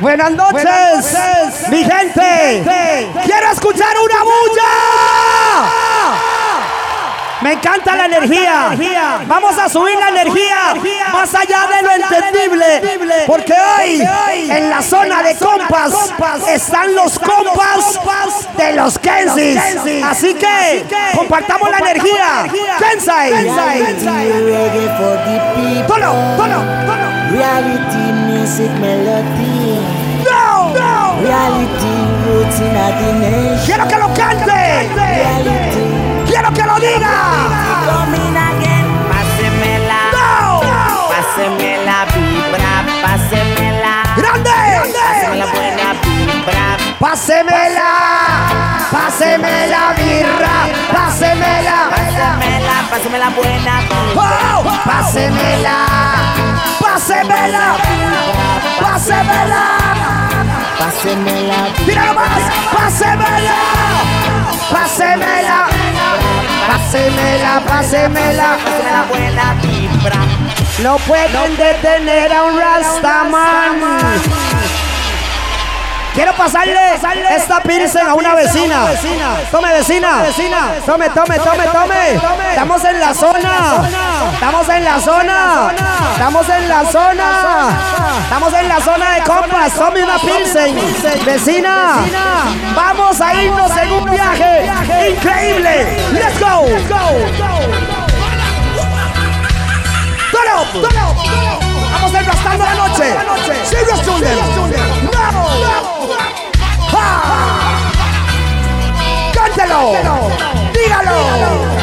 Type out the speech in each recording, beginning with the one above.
Buenas noches, mi gente. Quiero escuchar una bulla. Me encanta la energía. Vamos a subir la energía más allá de lo entendible. Porque hoy en la zona de compas están los compas de los Kensis. Así que compartamos la energía. Kensai. Tono, tono, tono. Reality music melody. No, no. Reality roots in the nation. Quiero que lo cante. Reality. Quiero que lo diga. Coming again. Pásemela. No. Pásemela vibra. Pásemela. Grande. Pásemela buena vibra. Pásemela. Pásemela birra. Pásemela. Pásemela. Pásemela buena vibra. Oh, pásemela. Pásemela. Pásemela. Pásemela. Tíralo más. Pásemela. Pásemela. Pásemela, pásemela. Pásemela buena vibra. No pueden detener a un Rastaman. Quiero pasarle esta pilsen a una vecina. Tome, vecina. Tome, tome, tome, tome. Estamos en la zona. Estamos en la zona. Estamos en la zona. Estamos en la zona de compas. Tome una pilsen. Vecina. Vamos a irnos en un viaje increíble. Let's go. Vamos a ir la noche. Serious. ¡Vamos! ¡Dígalo! ¡Suélelo!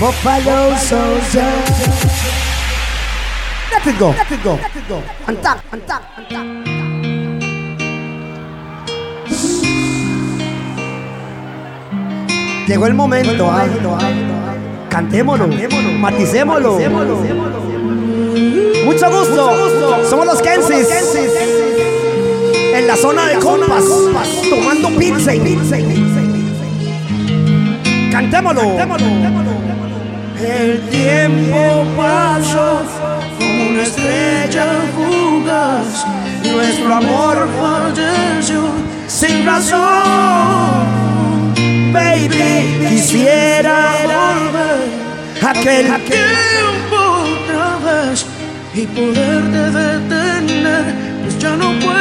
Buffalo soldier. Let it go. Let it go. Let it go. Antac, antac, antac. Llegó el momento. ah. Cantémoslo. Maticémoslo. Mucho gusto. Somos los Kensis. En la zona de compas. Tomando pizza. Cantémoslo. El tiempo pasó como una estrella fugaz. Nuestro amor falleció sin razón. Baby, quisiera volver aquel tiempo otra vez y poderte detener, pues ya no puedo.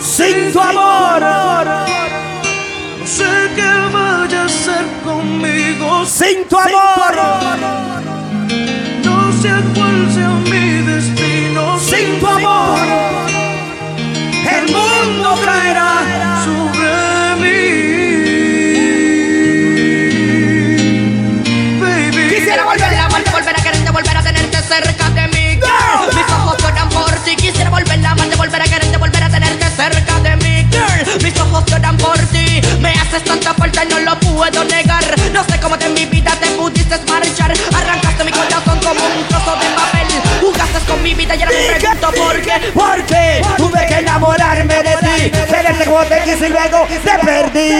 sin tu amor. Conmigo, Sin tu amor. no sé cuál sea mi destino. Me haces tanta falta y no lo puedo negar. No sé cómo de mi vida te pudiste marchar. Arrancaste mi corazón como un trozo de papel. Jugaste con mi vida y ahora me pregunto por qué. Porque tuve que enamorarme de ti, quererte como te quise y luego te perdí.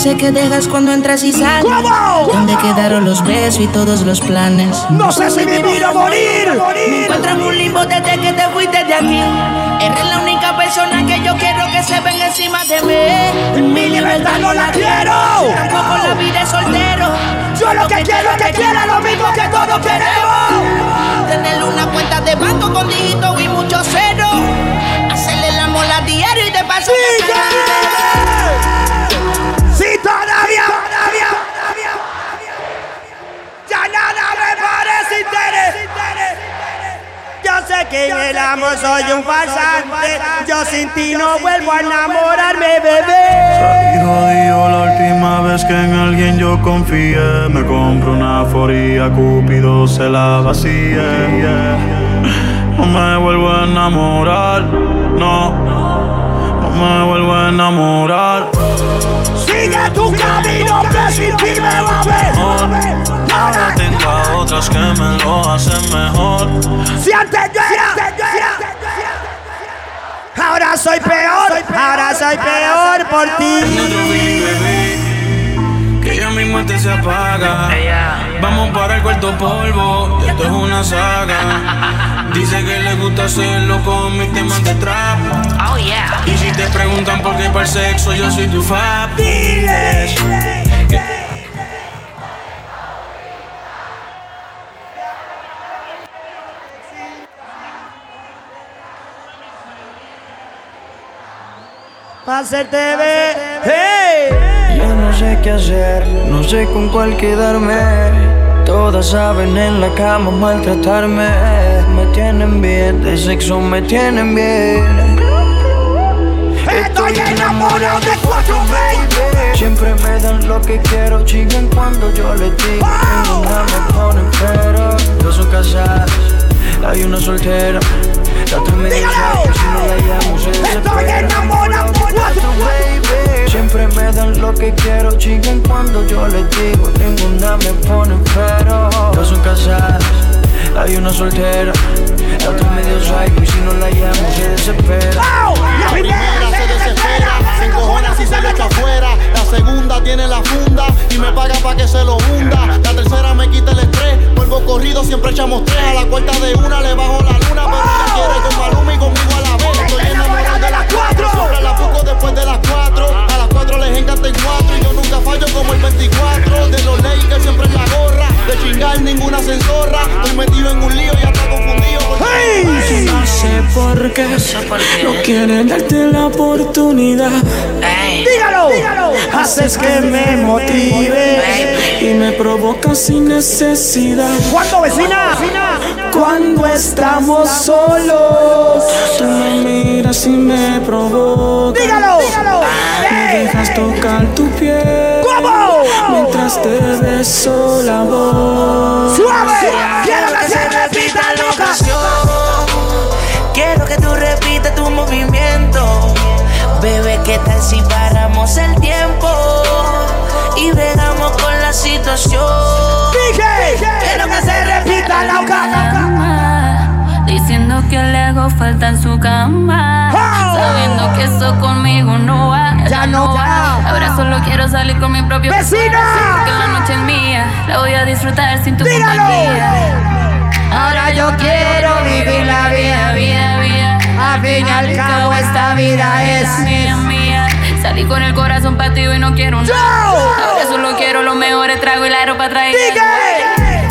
Ese que dejas cuando entras y sales. ¿Cómo? Donde quedaron los besos y todos los planes. No sé si vivir o morir. Me encuentro en un limbo desde que te fuiste de aquí. Eres la única persona que yo quiero que se venga encima de mí. Mi libertad no la quiero. Tampoco la vida es soltero. Yo lo que quiero es que quiera lo mismo que todos queremos. Tener una cuenta de banco con dígito y mucho cero. Hacerle la mola diario y de paso. ¡Sigue! Que en el amor soy un farsante. Yo sin ti no vuelvo a enamorarme, bebé. Jodido la última vez que en alguien yo confié. Me compro una foría, Cupido se la vacíe No me vuelvo a enamorar, no. No me vuelvo a enamorar. Sigue tu camino que sin ti me va a ver. Ahora tengo a otras que me lo hacen mejor. Si antes yo soy peor, ahora soy peor por ti. Que ya mi mente se apaga Vamos para el cuarto polvo Esto es una saga Dice que le gusta hacerlo con mis temas de trap Oh yeah. Y si te preguntan por qué para el sexo yo soy tu fab Diles. Pase TV. Hey. Ya no sé qué hacer, no sé con cuál quedarme. Todas saben en la cama maltratarme. Me tienen bien, de sexo me tienen bien. Estoy enamorado de 420 Siempre me dan lo que quiero, siguen cuando yo les digo oh. En una me ponen pero Dos son casadas, hay una soltera la que si no la llamo se Estoy desespera. enamorado. Baby, Siempre me dan lo que quiero, chiquen cuando yo les digo, ninguna me pone pero. Dos son casadas, hay una soltera, la otra medio psycho y si no la llamo se desespera. La primera se desespera, se encojona si se le echa afuera. Segunda tiene la funda y me paga pa' que se lo hunda. La tercera me quita el estrés, vuelvo corrido, siempre echamos tres. A la cuarta de una le bajo la luna, pero ella quiere con Maluma conmigo a la las cuatro, siempre la busco después de las cuatro. A las cuatro les encanta en cuatro y yo nunca fallo como el 24. De los Lakers siempre en la gorra, de chingar ninguna censorra. Estoy metido en un lío y hasta confundido. porque- No sé por qué no quieren darte la oportunidad. Dígalo, dígalo. Haces que me motive. Y me provoca sin necesidad. ¿Cuándo, vecina? Cuando estamos solos, tú me miras y me provocas. Dígalo, dígalo. Me dejas tocar tu piel. ¿Cómo? Mientras te beso la voz. Suave. Quiero que se repita la ocasión. Quiero que tú repitas tu movimiento. Bebé, ¿qué tal si paramos el tiempo? Y bregamos con la situación. Dije, quiero que se repita la ocasión. Que le hago falta en su cama. Oh. Sabiendo que eso conmigo no va. Ya no va. Ahora solo quiero salir con mi propio ¡Vecina! Porque la noche es mía. La voy a disfrutar sin tu Dígalo. compañía. Ahora yo quiero vivir la vida, vida, vida Al fin y al cabo esta vida es mía, mía. Salí con el corazón partido y no quiero nada. Ahora solo quiero los mejores tragos y la ropa traída. Dije.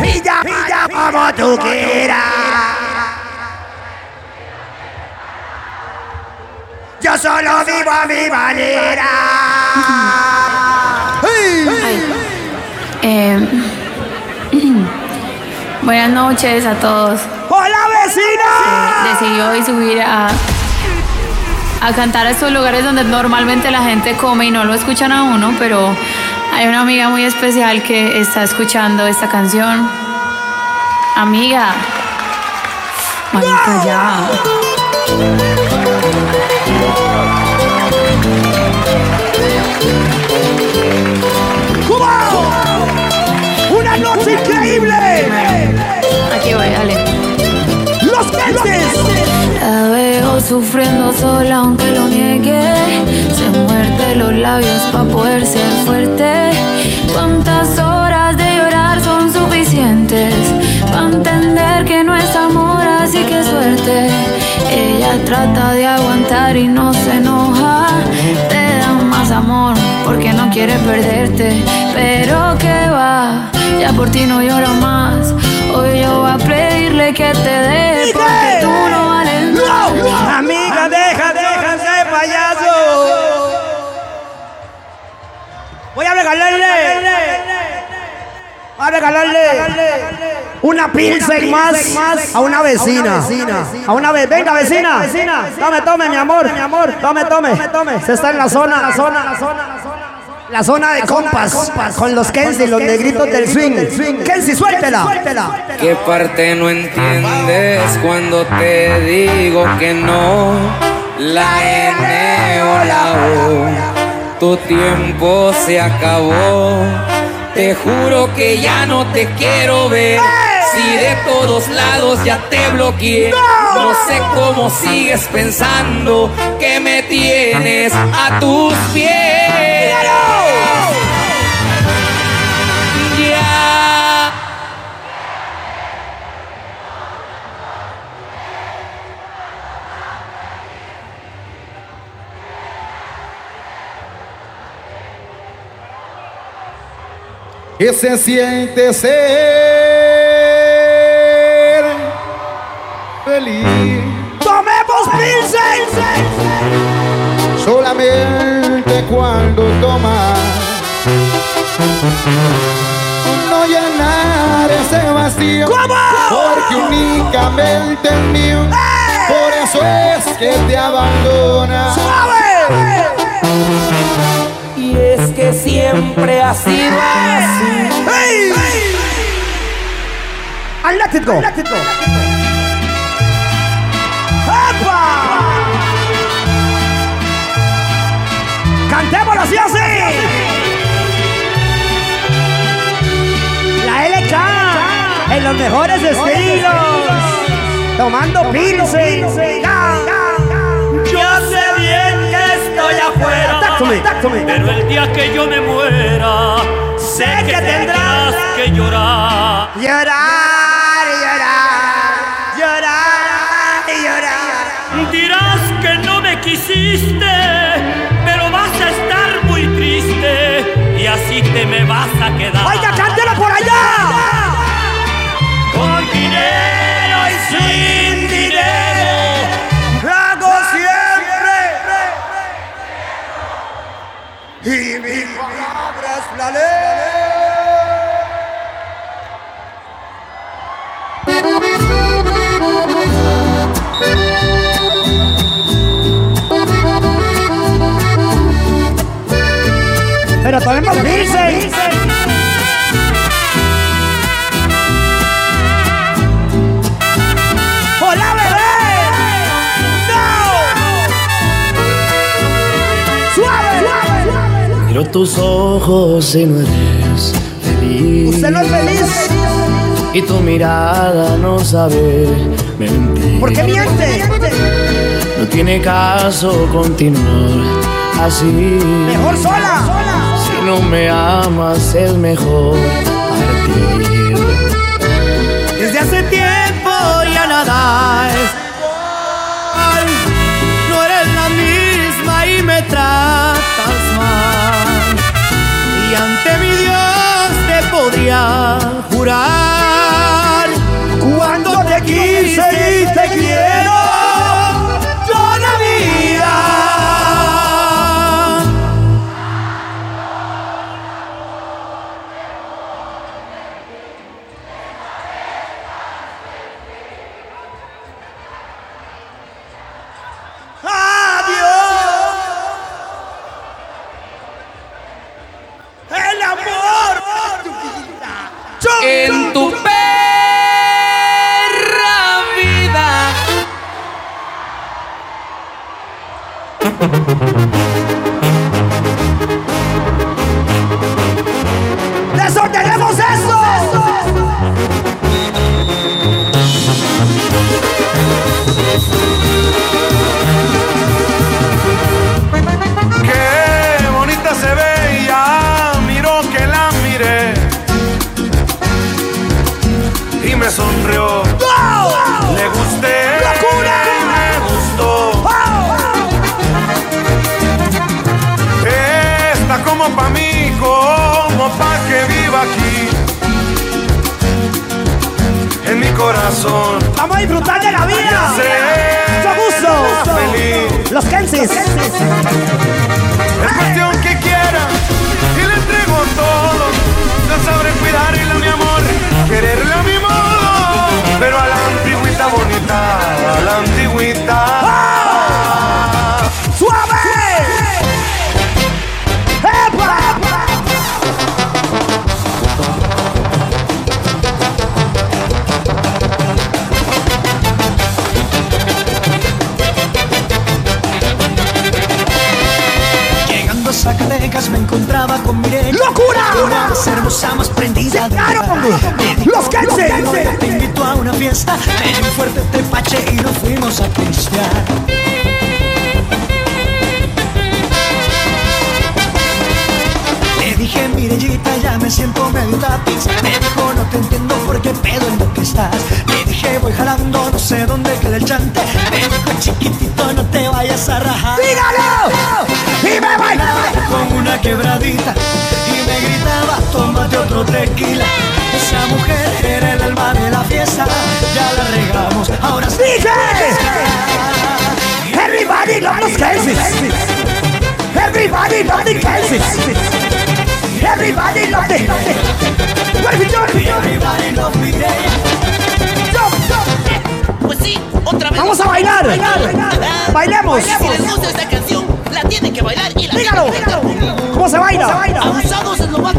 Pilla, pilla como tú quieras. Yo solo vivo a mi manera. Eh, buenas noches a todos. ¡Hola, vecina! Decidí hoy subir a, a cantar a estos lugares donde normalmente la gente come y no lo escuchan a uno, pero hay una amiga muy especial que está escuchando esta canción. Amiga. Marica, ya. Increíble! Aquí voy, dale. ¡Los Kenses! La veo sufriendo sola aunque lo niegue Se muerde los labios para poder ser fuerte ¿Cuántas horas de llorar son suficientes? Para entender que no es amor así que suerte Ella trata de aguantar y no se enoja Te da más amor porque no quiere perderte Pero que va, ya por ti no lloro más Hoy yo voy a pedirle que te dé porque tú no vales nada. Amiga, deja, deja ese payaso. Voy a regalarle. Voy a regalarle una pilsen más a una vecina. A una vez, venga vecina. Tome, tome, mi amor, mi amor. Tome, tome. Se está en la zona, la zona, la zona, la zona. La zona de compas, con los Kensi, los negritos del swing. Kensi, suéltela. ¿Qué parte no entiendes cuando te digo que no? La N o la O, tu tiempo se acabó. Te juro que ya no te quiero ver. Si de todos lados ya te bloqueé, no sé cómo sigues pensando que me tienes a tus pies. ¿Qué se siente ser feliz? ¡Tomemos pilsen! Solamente cuando tomas no llenar ese vacío porque únicamente es mío por eso es que te abandona que siempre ha sido así. Hey, hey. Let it Cantémoslo así así. La LK en los mejores estilos. Tomando, Tomando pinces. Yo sé bien que estoy afuera pero el día que yo me muera, sé, que, tendrás que llorar. Llorar, llorar, llorar, llorar. Dirás que no me quisiste, pero vas a estar muy triste y así te me vas a quedar. tenemos piercing. ¡Hola, bebé! ¡No! ¡Suave, suave! Miro tus ojos y no eres feliz. Usted no es feliz. Y tu mirada no sabe mentir. ¿Por qué miente? No tiene caso continuar así. Mejor soy no me amas es mejor.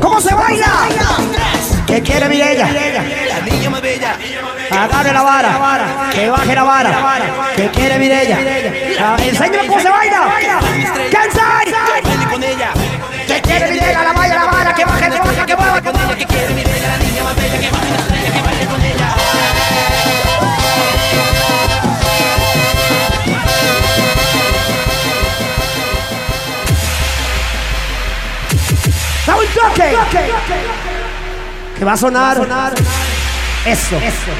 ¿Cómo se baila? ¿Qué quiere mi ella? La. Agarre la vara, que baje la vara. ¿Qué quiere Mirella? Enséñame cómo se baila. ¡Cansar! con ella! ¿Qué quiere Mirella? La vaya la vara, que baje, que baje, ¿Qué quiere niña más bella, va a sonar. Eso. Eso.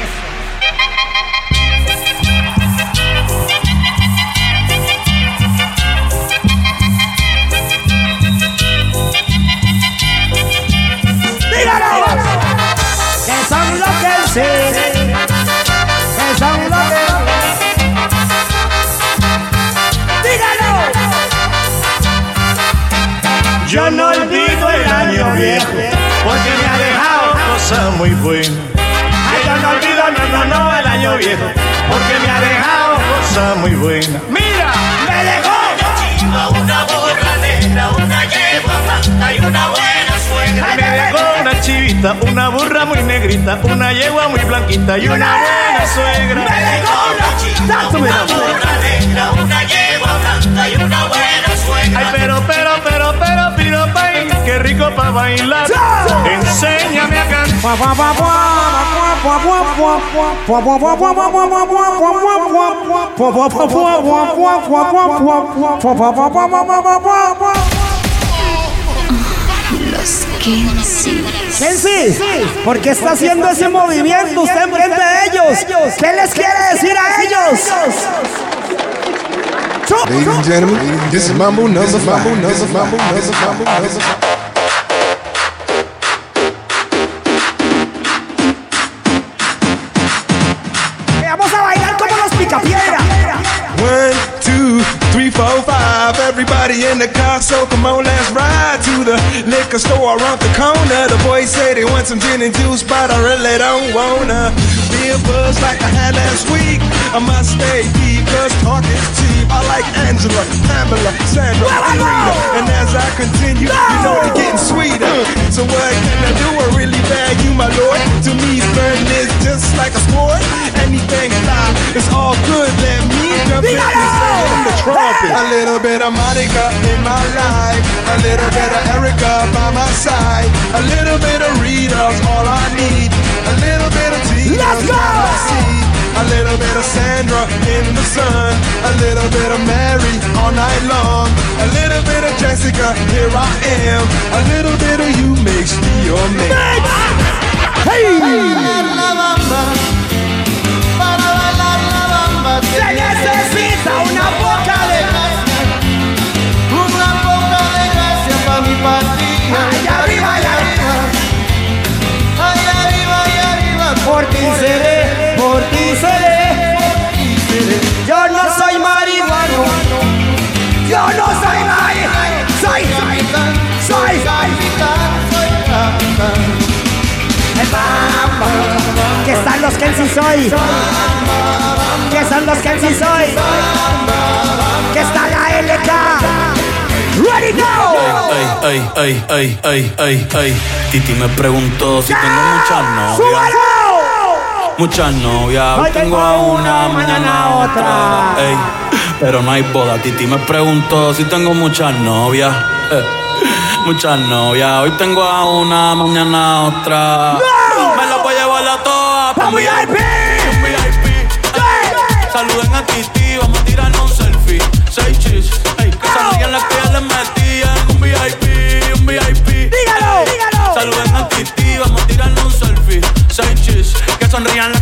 ¡Dígalo! Que son los que sí. Que son los que. Yo no viejo porque me ha dejado cosas muy buenas. Ay, yo no olvido, no, no, no, el año viejo porque me ha dejado cosas muy buenas. Mira, me dejó Una borra negra, una yegua blanca y una buena suegra. Ay, me dejó una chivita, una burra muy negrita, una yegua muy blanquita y una buena suegra. Me dejó una chica, una borra negra, una yegua blanca y una buena suegra. Ay, pero, pero, qué rico para bailar. Enséñame a cantar. Los Kensis. Kensi, ¿por qué está haciendo ese movimiento usted enfrente de ellos? ¿Qué les quiere decir a ellos? Ladies and gentlemen, this is Mambo number five. Four, five. Everybody in the car, so come on, let's ride to the liquor store around the corner. The boys say they want some gin and juice, but I really don't wanna be a buzz like I had last week. I must stay deep, cause talk is cheap. I like Angela, Pamela, Sandra, and Rita. And as I continue, you know they're getting sweeter. So what can I do? I really you, my lord. To me, flirting is just like a sport. Anything fly, it's all good. Let me jump in A little bit of Monica in my life. A little bit of Erica by my side. A little bit of Rita's all I need. A little bit of Tina's Let's go! I see. A little bit of Sandra in the sun. A little bit of Mary all night long. A little bit of Jessica, here I am. A little bit of you makes me your man. Se necesita una poca de Una poca de gracia para mi partida. Allá arriba, allá arriba. Allá arriba, allá arriba. Por ti seré, por ti seré. Que están los que sí soy. Que son los que sí soy. Que está la LK. Ready go. Ey, ey, ey, ey, ey, ey, ey. Titi me preguntó si tengo muchas novias. Muchas novias, hoy tengo a una, mañana otra. Ey, pero no hay boda. Titi me preguntó si tengo muchas novias. Muchas novias, hoy tengo a una, mañana otra. Un VIP. Un VIP. Saluden a Titi, vamos a tirarnos un selfie. Seis chis, ey, que salían las que ya les metían. Un VIP, un VIP. Dígalo, dígalo. Saluden a Titi, vamos a tirarnos un selfie. Seis chis,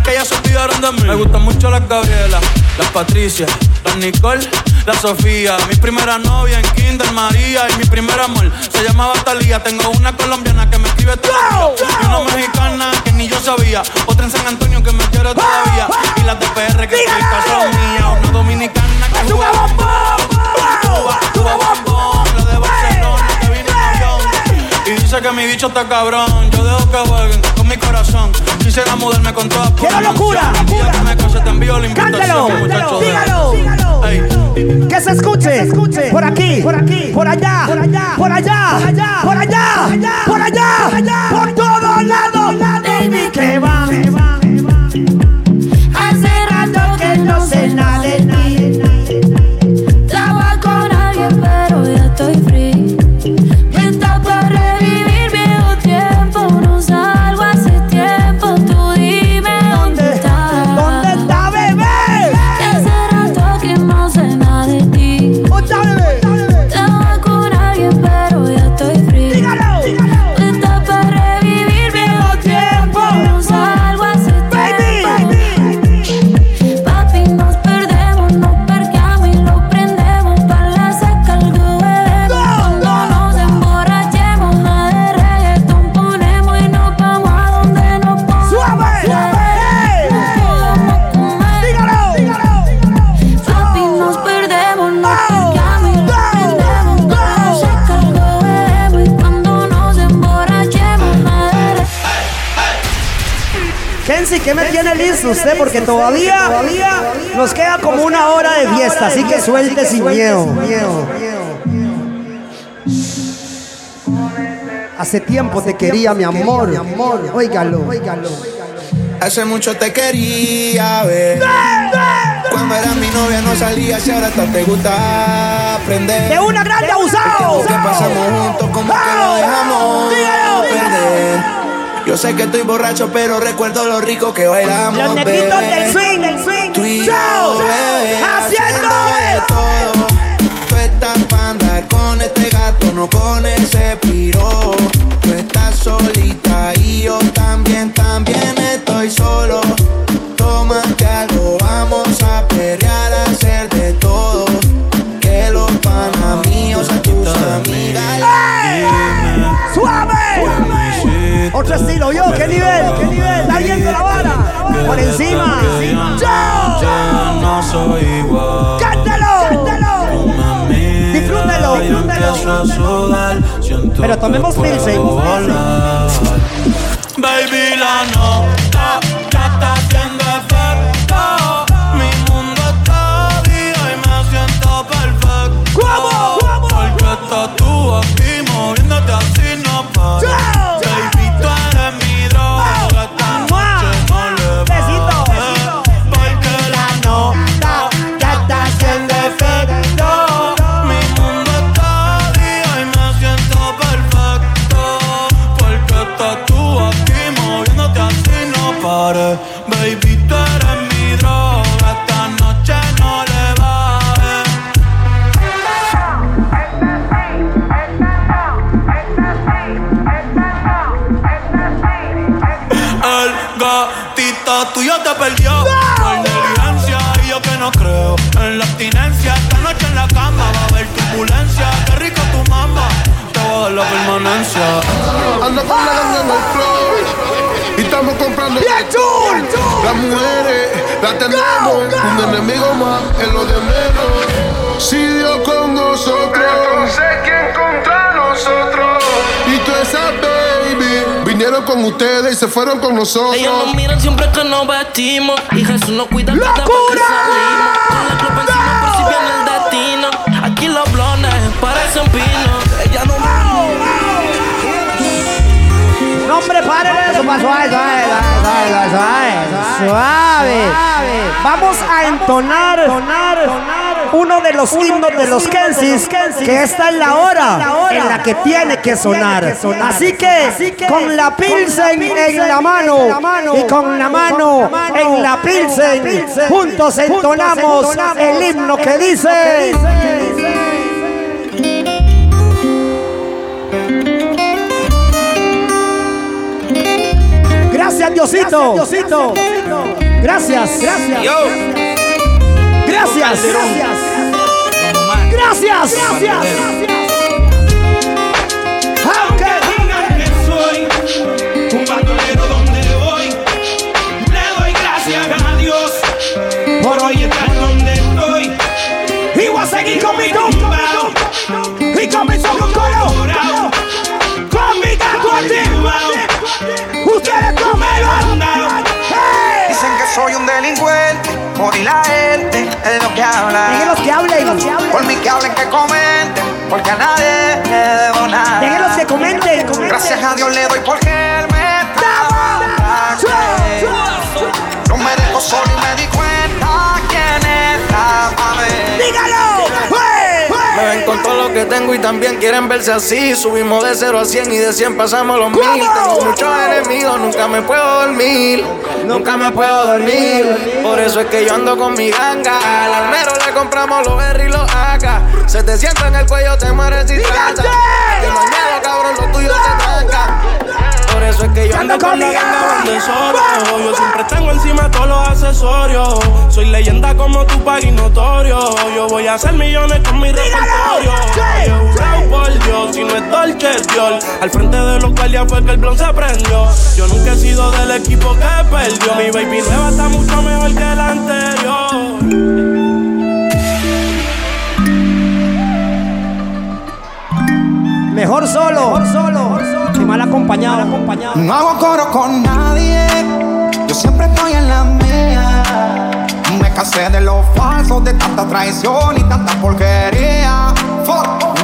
que se olvidaron de mí. Me gustan mucho las Gabriela, las Patricia, las Nicole, la Sofía. Mi primera novia en Kinder María y mi primer amor se llamaba Talía. Tengo una colombiana que me escribe todo. Y una mexicana que ni yo sabía. Otra en San Antonio que me quiere todavía. Y las de PR que son mías. Una dominicana que juega dice que mi bicho está cabrón. Yo dejo que jueguen con mi corazón. Quisiera mudarme con todas por ¡Quiero locura! Día que me case te envío la Cántelo, invitación, muchacho. dígalo, Ey. Que se escuche, por aquí, por aquí, por allá, por allá, por allá, por allá, por allá, por todos lados. Baby, que va. Hace todavía, todavía nos queda como una hora de fiesta, así que suelte sin miedo. Hace tiempo te quería, mi amor. Óigalo, óigalo. Hace mucho te quería ver. Cuando eras mi novia no salía, si ahora hasta te gusta aprender. De una grande abusado. Que pasamos juntos como que lo dejamos perder. Yo sé que estoy borracho, pero recuerdo lo rico que bailamos. Los negritos del swing, del swing. Tú y yo, Chao. bebé, Haciendo de todo. Tú estás para andar con este gato, no con ese Otro estilo, yo, ¿qué nivel? ¿Qué nivel? Está viendo la vara. Por encima. Ya no soy igual. ¡Cántalo! Disfrútelo, disfrútelo. Pero tomemos pilsen. Las tenemos, un enemigo más en lo de menos. Si Dios con nosotros, entonces quién contra nosotros. Y tú esas baby vinieron con ustedes y se fueron con nosotros. Ellos nos miran siempre que nos vestimos. Y Jesús nos cuida cada vez que salimos. Con la copa encima por si viene el destino. Aquí los blones parecen pinos Ella no No, hombre, eso, pa' suave, suave, suave, suave, suave, suave. Vamos a entonar, uno de los himnos de los Kensis, que esta es la hora en la que tiene que sonar. Así que, con la pilsen en la mano y con la mano en la pilsen, juntos entonamos el himno que dice... Gracias, Diosito. Gracias, gracias. Gracias, gracias. Gracias, gracias. Aunque digan que soy un bandolero donde voy, le doy gracias a Dios por hoy estar donde estoy. Y voy a seguir con mi compa y con mi soy un delincuente, por la gente es lo que habla. Déjenlos que hablen. Por mí que hablen, que comenten, porque a nadie le debo nada. Déjenlos que comenten. Gracias a Dios le doy porque Él me trajo. No me dejo solo y me di tengo y también quieren verse así. Subimos de 0 a 100 y de 100 pasamos los mil. Tengo muchos enemigos, nunca me puedo dormir. Nunca me puedo dormir. Por eso es que yo ando con mi ganga. Al almero le compramos los R y los AK. Se te sienta en el cuello, te mueres si trata. Que no hay miedo, cabrón, lo tuyo se tranca. Eso es que yo ando con la ganga. donde solo. Yo siempre tengo encima todos los accesorios. Soy leyenda como tu y notorio. Yo voy a hacer millones con mi repertorio. Jurado por Dios, si no es Dolce, Dior. Al frente de los guardias fue que el blon se prendió. Yo nunca he sido del equipo que perdió. Mi baby nueva está mucho mejor que la anterior. Mejor solo. Mejor solo. Mal acompañado. No hago coro con nadie. Yo siempre estoy en la mía. Me casé de los falsos, de tanta traición y tanta porquería.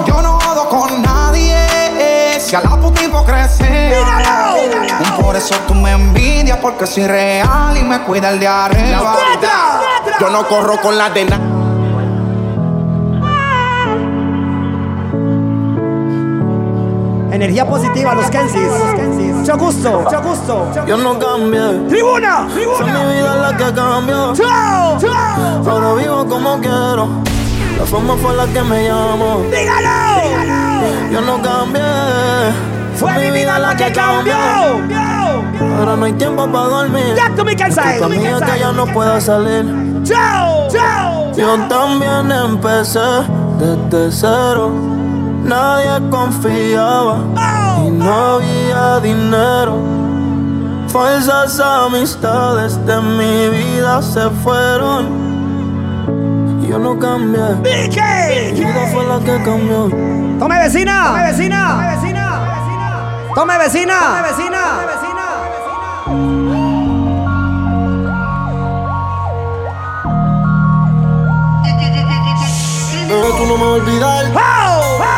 Yo no jodo con nadie. Si a la puta Por eso tú me envidias, porque soy real y me cuida el de arriba. Yo no corro con la de nada. Energía positiva, los Kensis. Mucho gusto, mucho gusto. Yo no cambié. ¡Tribuna! Fue mi vida la que cambió. ¡Chao! ¡Chao! Ahora vivo como quiero. La forma fue la que me llamó. ¡Dígalo! Yo no cambié. Fue mi vida la que cambió. Ahora no hay tiempo para dormir. Ya tú me cansas. Tu amiga que ya no pueda salir. ¡Chao! ¡Chao! Yo también empecé desde cero. Nadie confiaba y no había dinero. Falsas amistades de mi vida se fueron. Yo no cambié. Mi vida fue la que cambió. ¡Tome vecina! ¡Tome vecina! ¡Tome vecina! ¡Tome vecina! ¡Tome vecina! Pero tú no me vas a olvidar.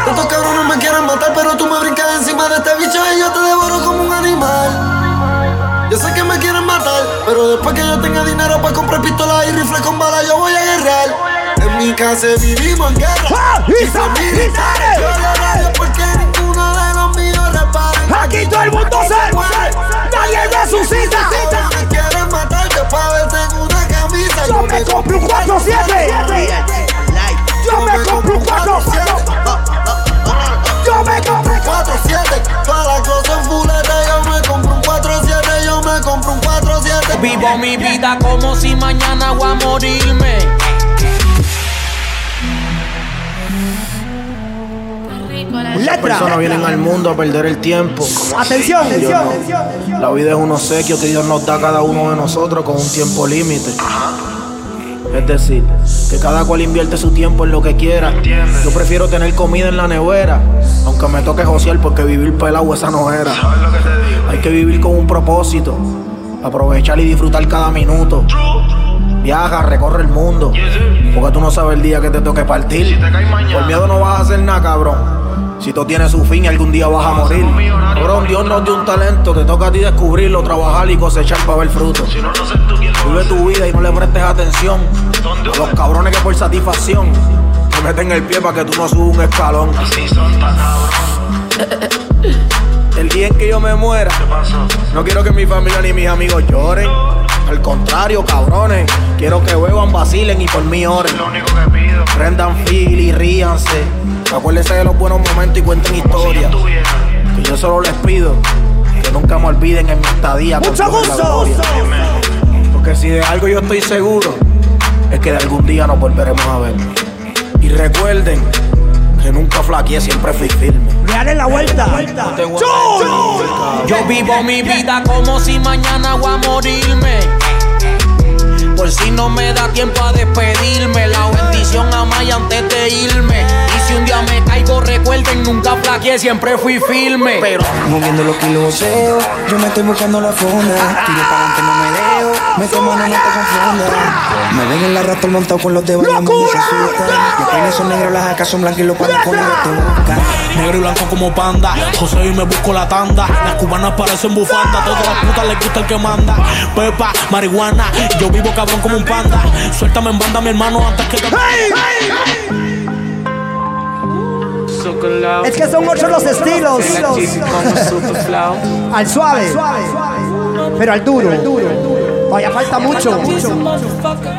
Estos cabrones me quieren matar, pero tú me brincas encima de este bicho y yo te devoro como un animal. Yo sé que me quieren matar, pero después que yo tenga dinero para comprar pistolas y rifles con balas, yo voy a guerrear. En mi casa vivimos en guerra. ¡Y son militares! Yo le radio porque ninguno de los míos repara. Aquí todo el mundo se muere. Nadie resucita. Me quieren matar, que pa' verte en una camisa. Yo me compro un 4-7. Yo me compro un 4-7. Vivo mi vida como si mañana voy a morirme. Letra. Personas vienen al mundo a perder el tiempo. Atención, no. atención. La vida es un obsequio que Dios nos da a cada uno de nosotros con un tiempo límite. Es decir, que cada cual invierte su tiempo en lo que quiera. Yo prefiero tener comida en la nevera, aunque me toque josear porque vivir pelado esa no era. Hay que vivir con un propósito, aprovechar y disfrutar cada minuto. Viaja, recorre el mundo, porque tú no sabes el día que te toque partir. Por miedo no vas a hacer nada, cabrón. Si todo tiene su fin, algún día vas a morir. Cabrón, Dios nos dio un talento, te toca a ti descubrirlo, trabajar y cosechar para ver fruto. Vive tu vida y no le prestes atención a los cabrones que por satisfacción te meten el pie para que tú no subas un escalón. El día en que yo me muera, no quiero que mi familia ni mis amigos lloren. Al contrario, cabrones, quiero que beban, vacilen y por mí oren. Prendan fil y ríanse. Acuérdense de los buenos momentos y cuenten historias. Que yo solo les pido que nunca me olviden en mi estadía. ¡Mucho gusto! Porque si de algo yo estoy seguro, es que de algún día nos volveremos a ver. Y recuerden que nunca flaqueé, siempre fui firme. Dale la vuelta. Yo vivo mi vida como si mañana voy a morirme. Por si no me da tiempo a despedirme, la bendición a Maya antes de irme. Y si un día me caigo, recuerden, nunca flaqueé, siempre fui firme. Pero Moviendo los kiloseos, yo me estoy buscando la funda. Tiro para adelante, no me dejo. Me tomo, no, no te confundas. Me ven en la rata montado con los de bailando y se asustan. Los peines son negros, las acas son blancas y los panes con los te buscan. Negro y blanco como panda. José y me busco la tanda. Las cubanas parecen bufanda. Todas las putas les gusta el que manda. Pepa, marihuana. Yo vivo cabrón como un panda. Suéltame en banda, mi hermano, antes que te. Es que son muchos los estilos. Al suave. Pero al duro. Todavía falta mucho.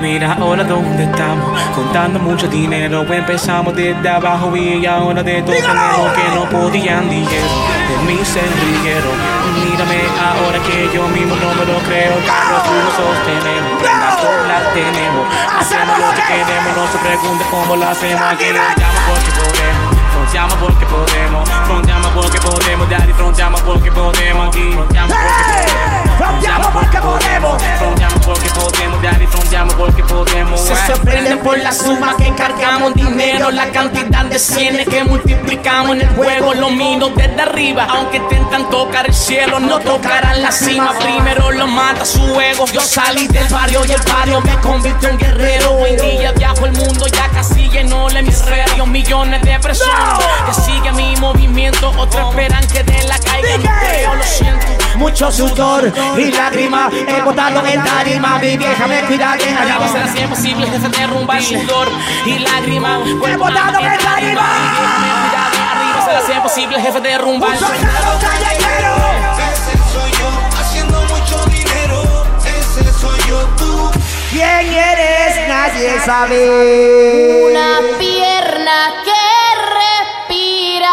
Mira ahora dónde estamos, contando mucho dinero. Empezamos desde abajo y ahora de todo dinero que no podían dinero. De mí se rieron. Mírame ahora que yo mismo no me lo creo. Carros tú lo sostenemos, las las tenemos. Hacemos lo que queremos, no se pregunte cómo lo hacemos. Aquí fronteamos porque podemos. Fronteamos porque podemos, fronteamos porque podemos, daddy, fronteamos porque podemos aquí, fronteamos porque podemos, fronteamos porque podemos, fronteamos porque podemos, daddy, fronteamos porque podemos. Se sorprenden por la suma que encargamos dinero, la cantidad de cienes que multiplicamos en el juego. Lo miro desde arriba, aunque intentan tocar el cielo, no tocarán la cima. Primero lo mata su ego. Yo salí del barrio y el barrio me convirtió en guerrero. Hoy día viajo el mundo, ya casi llenó el hemisferio. Millones de personas que siguen mi movimiento. Otros esperan que de la caiga. No creo, lo siento. Mucho sudor y lágrimas he botado en tarima. Mi vieja me cuida bien allá Allá será siempre posible que se derrumba el sudor y lágrimas. He botado en tarima. Arriba será siempre posible, jefe de rumba. Ese soy yo, haciendo mucho dinero. Ese soy yo, tú. ¿Quién eres? Nadie sabe. Una pierna que respira.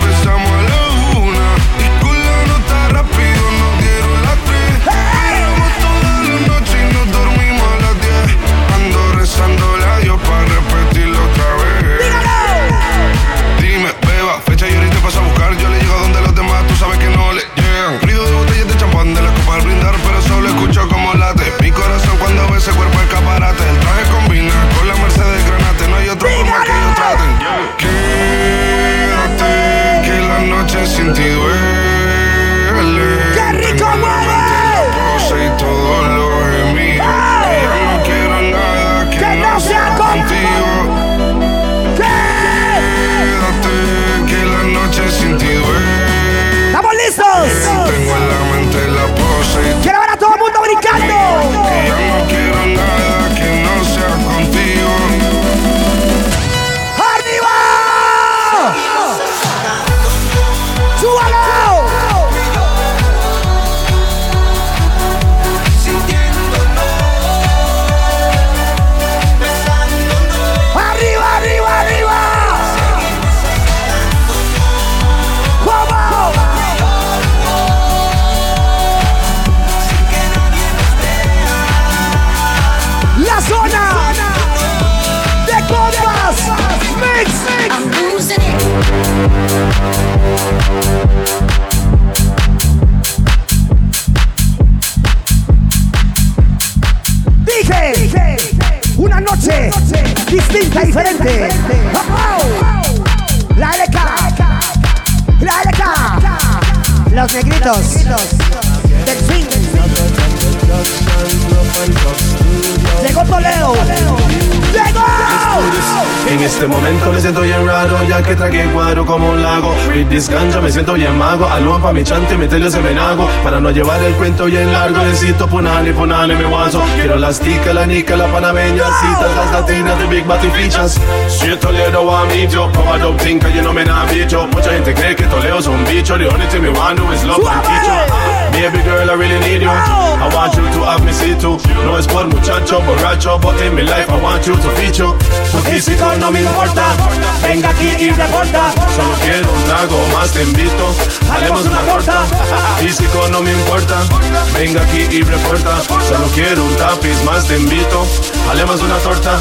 no llevar el cuento bien largo Necesito punani, punani, mi guaso Quiero las ticas, la nica, la panameña Citas, las latinas de Big Bati Fichas. Soy Toledo a mí yo Como a dope think, you know me nah bicho Mucha gente cree que Toledo es un bicho The only thing me want do is love Baby girl, I really need you. I want you to have me see too. No es por muchacho, borracho But in my life I want you to feature Tu físico no me importa. Venga aquí y reporta. Solo quiero un trago más te invito. Haremos una corta Físico no me importa. Venga aquí y reporta. Solo quiero un tapiz más te invito. Haremos una torta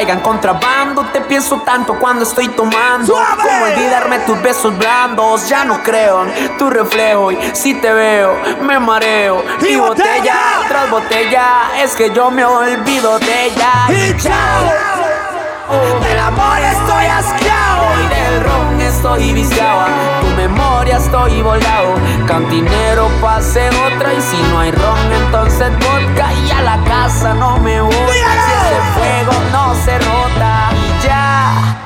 traigan contrabando. Te pienso tanto cuando estoy tomando. Cómo olvidarme tus besos blandos. Ya no creo en tu reflejo. Y si te veo, me mareo. Y botella tras botella. Es que yo me olvido de ella. Y chao. Del amor estoy asqueado y del ron estoy viciado. Tu memoria estoy volado. Cantinero pase otra y si no hay ron entonces vodka y a la casa no me voy. Si ese fuego no se rota y ya.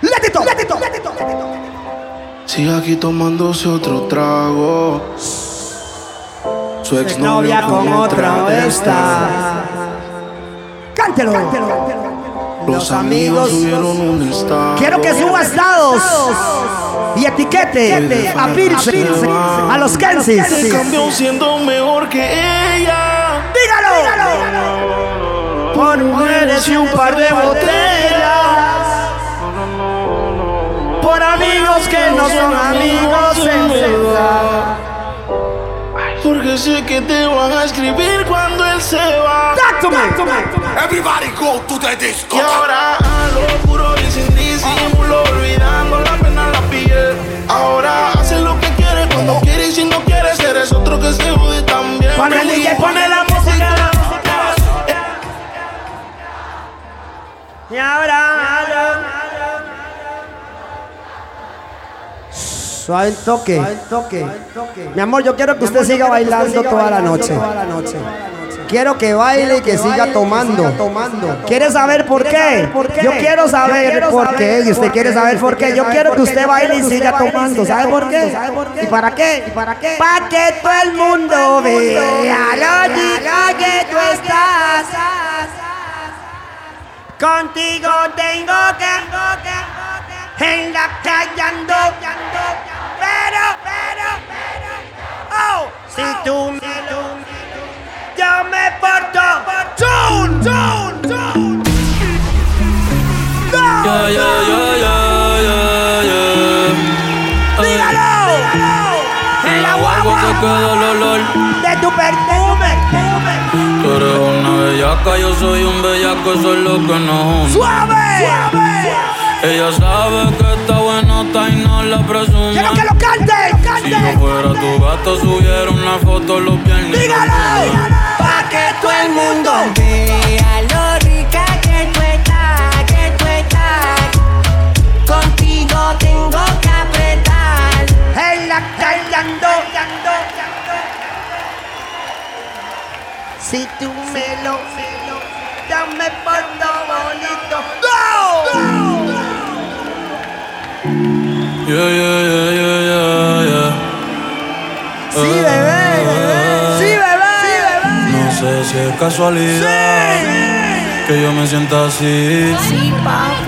Let it go, let it go, let it go. Sigue aquí tomándose otro trago. Su Exnovia exnovia con otro está. Cántelo. Los amigos subieron un estado. Quiero que suba estados y etiquete a Pilsen, a los Kensis. Se cambió siendo mejor que ella. Dígalo. Por mujeres y un par de botellas. Por amigos que no son amigos en verdad. Porque sé que te van a escribir cuando él se va. Talk to me. Everybody go to the disco. Y ahora a lo puro y sin disimulo, olvidando la pena en la piel. Ahora hace lo que quiere cuando quiere y si no quiere, eres otro que se jode también. Pone el DJ, pone la música. Y ahora. Suave el toque. Mi amor, yo quiero que usted siga bailando toda la noche. Quiero que baile y que siga tomando. ¿Quiere saber por qué? Yo quiero saber por qué. Y usted quiere saber por qué. Yo quiero que usted baile y siga tomando. ¿Sabe por qué? ¿Y para qué? ¿Y para qué? Para que todo el mundo vea lo que tú estás. Contigo tengo que en la calle ando. Pero, pero, pero, oh, si tú me yo me porto. Jun, Jun, Jun. Yeah, yeah, yeah, yeah, yeah, yeah. Dígalo. En la guagua se queda el olor. De tu perfume. Tú eres una bellaca, yo soy un bellaco, eso es lo que nos une. Suave. Ella sabe que está y no la presume. Quiero que lo cante. Si yo fuera tu gato, subiera una foto los viernes. Dígalo. Pa' que todo el mundo vea lo rica que tú estás, que tú estás. Contigo tengo que apretar. En la calle ando. Si tú me lo, Yeah, yeah, yeah, yeah, yeah, yeah. Sí, bebé, sí, bebé, No sé si es casualidad que yo me sienta así.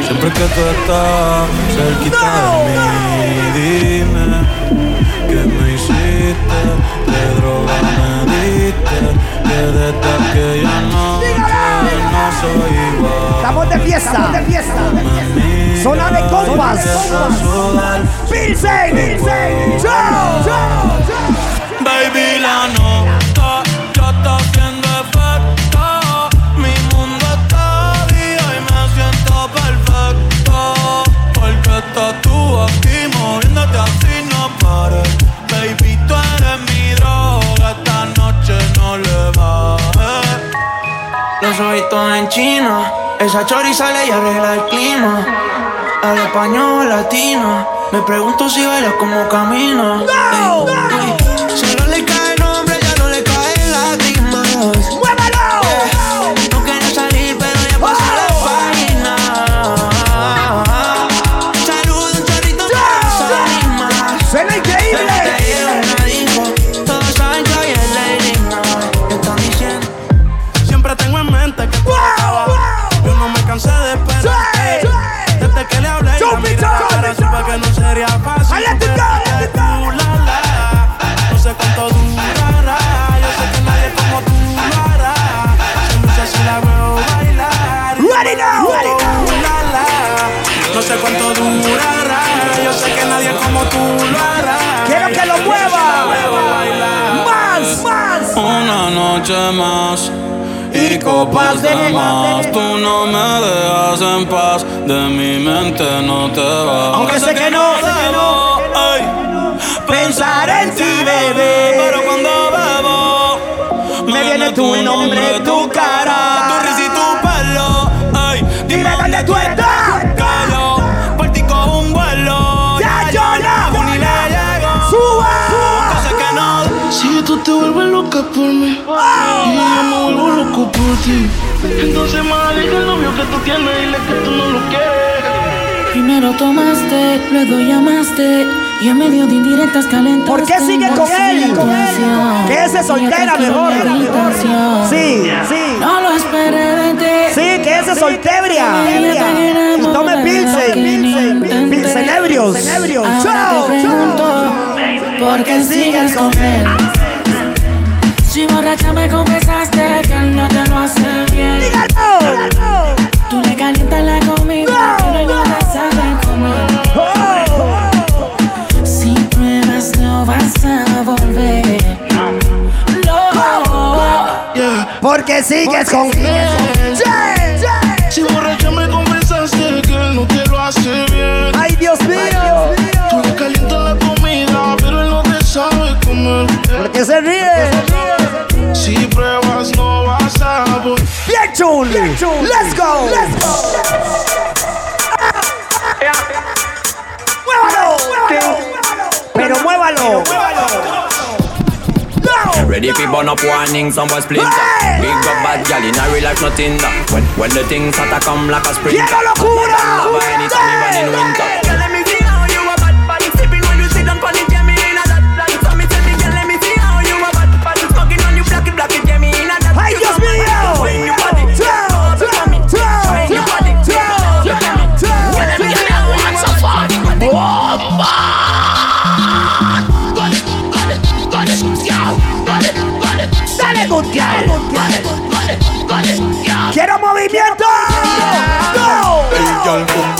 Siempre que tú estás cerquita de mí, dime qué me hiciste, qué droga me diste, que desde aquella noche no soy igual. Estamos de fiesta, estamos de fiesta. Zona de compas. Pilsen, Pilsen. Chao, chao, chao. Baby, la nota ya está haciendo efecto. Mi mundo está vivo y me siento perfecto. Porque estás tú aquí moviéndote así, no pares. Baby, tú eres mi droga. Esta noche no le bajes. Los ojitos en China, esa chori sale y arregla el clima. Al español latino, me pregunto si baila como. Solo noche más y copas de más. Tú no me dejas en paz, de mi mente no te vas. Aunque sé que no, sé que no, pensar en ti, bebé. Pero cuando bebo, Me viene tu nombre, tu cara. Loca por mí y yo me vuelvo loco por ti, entonces deja el novio que tú tienes, dile que tú no lo quieres. Primero tomaste, luego llamaste y en medio de indirectas calentaste. ¿Por qué sigue con él? Quédese soltera mejor. Sí, sí. No lo esperé de ti. Sí, quédese soltebria. Y tome pilsen. Pilsen. Ahora Chao, te pregunto, ¿por qué sigues con él? Si borracha me confesaste que él no te lo hace bien. Tú le calientas la comida, pero no te sabe comer. Si pruebas no vas a volver. No. Porque sigues con él. Si borracha me confesaste que él no te lo hace bien. Ay, Dios mío. Tú le calientas la comida, pero él no te sabe comer. ¿Por qué se ríe? Si pruebas no vas a volver. Bien chun. Let's go. Let's go. Muévalo. Pero muévalo. Ready fi burn up warning, some boy splinter Big up bad gal in a real life nothing that When, when the things start to come like a sprinter ¡Quiero locura! Lava anytime even in winter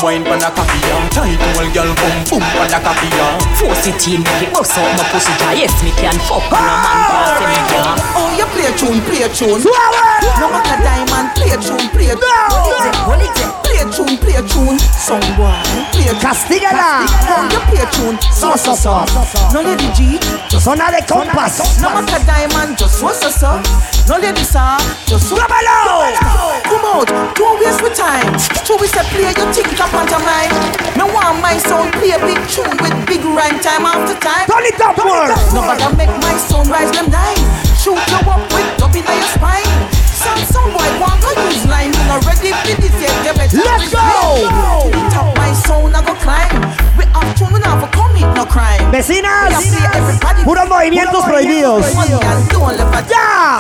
wine pan a cocky, yeah. Tight, well, girl, boom, boom, pan a cocky, yeah. Force it in, make it bust out my pussy jaw. Yes, me can fuck with a man, pass me can. Oh, you play tune, play tune. Suave. No matter diamond, play tune, play tune. No. Play tune, play tune. Some boy, play tune. Castígala. Oh, you play tune. So, so, so. No lady G, Zona de compas. no matter diamond, just so, so, so. No lady sir, just so. Súbelo. Come out, don't waste my time. True, we say play your think up on mind. Me want my sound play a big tune with big rhyme time after time. Turn it up, world. Nobody make my sound rise them nine. Shoot you up with dub in your spine. Some some boy want to use line. You not ready for this yet? Let's go. Top my sound I go climb. We have tune we never commit no crime. Vecinas, Vecinas. movimientos prohibidos. Ya.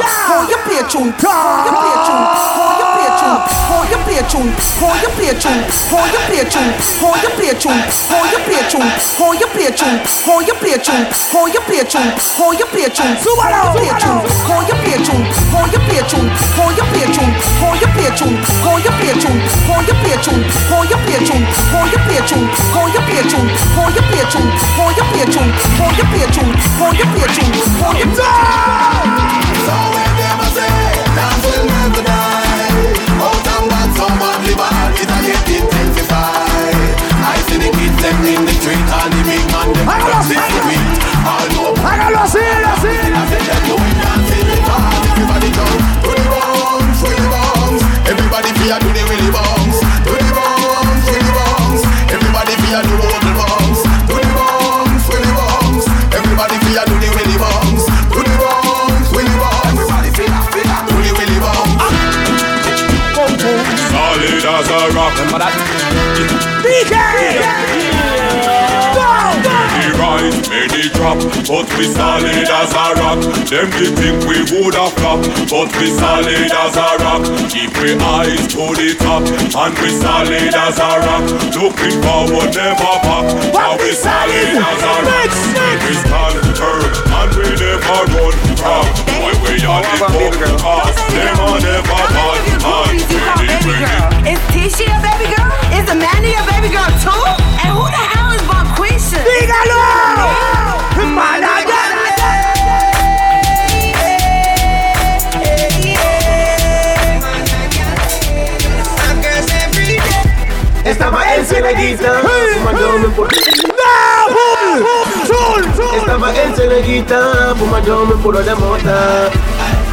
hold your play tune, hold your play tune, hold your play tune, hold your down. So when them say, and bad, bad, it. I see the kids in the street and the big man the street. Know. I got lost. We solid as a rock. Them they think we woulda flop, but we solid as a rock. Keep we eyes to the top, and we solid as a rock. Looking forward, never back. Now we solid as a rock. We stand firm, and we never run from. Why we are the fuck cause them are never bad. And we the ready. Is Tisha a baby girl? Is Amanda a baby girl too? And who the hell is Bonquisha? Dígalo. Ceneguita, fumándome por... Estaba en Ceneguita, fumándome puro de mota.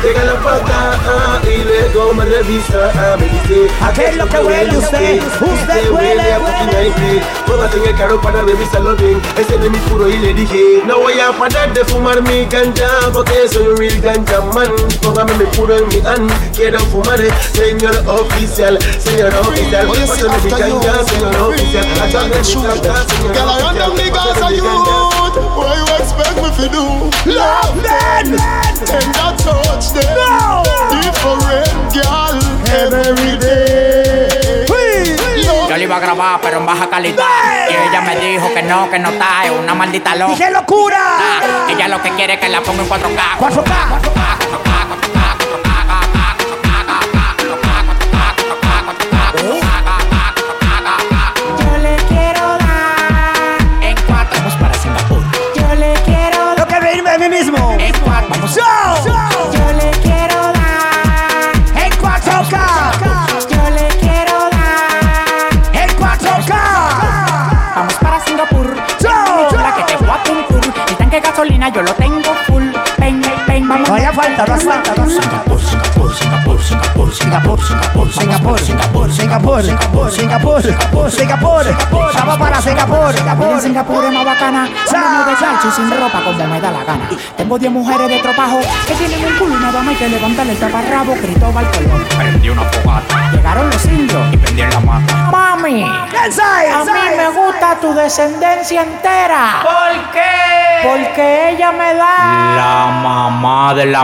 Llega la pata ah, y luego me revisa. ah, Me dice, ¿A qué es lo que huele usted? Usted huele, a putinaipe. Póngase en el carro para revisarlo bien. Ese no es mi puro y le dije, no voy a parar de fumar mi ganja porque soy un real ganja man. Póngame mi puro en mi hand. Quiero fumar, señor oficial, señor oficial. Pásame mi ganja, señor oficial. Acá me encanta, señor Girl, I run them niggas a fi do. Yo le iba a grabar, pero en baja calidad. Y ella me dijo que no, que no está, es una maldita loca. ¡Qué locura! Ah, ella lo que quiere es que la ponga en 4K. 4K. Yo lo tengo falta, no falta, no Singapur, Singapur, Singapur, Singapur, Singapur, Singapur, Singapur, Singapur, Singapur, Singapur, Singapur, Singapur, Vamos para Singapur, En Singapur. Singapur es más bacana. Vámonos de salcho y sin ropa como me da la gana. Tengo 10 mujeres de tropajo que tienen un culo y nada más hay que levantarle el taparrabo. Cristóbal Colón. Prendí una fogata Llegaron los indios. y prendí en la mata. Mami, a mí me gusta tu descendencia entera. ¿Por qué? Porque ella me da. La mamá de la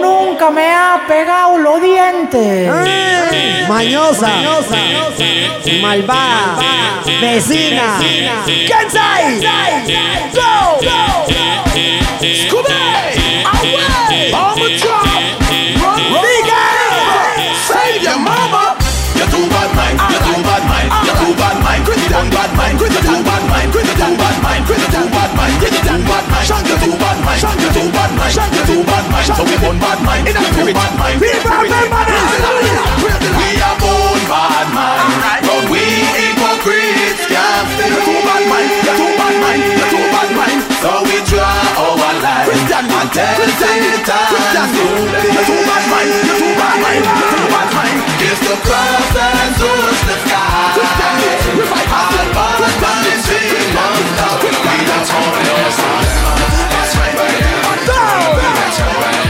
nunca me ha pegado los dientes. Ay, mañosa, mañosa, malvada, vecina. ¡Kansai! ¡Go! ¡Go! ¡Vamos, Trump! ¡Diga! ¡Save your mama! ¡Ya tu Batman! ¡Ya You too bad mind, greater than bad mind. You too bad mind, greater than bad mind. You too bad mind, greater than bad mind. You too bad mind, you too bad mind. You too bad mind. So we born bad mind, in a spirit bad mind. We are born bad mind, but we hypocrites can't stay. You too bad mind. bad too bad man. Too bad man. Too bad man. Kiss the cross and touch the sky. All bad man is being loved up. We don't want no dilemma. It's right by you. It's right.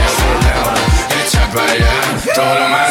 It's right by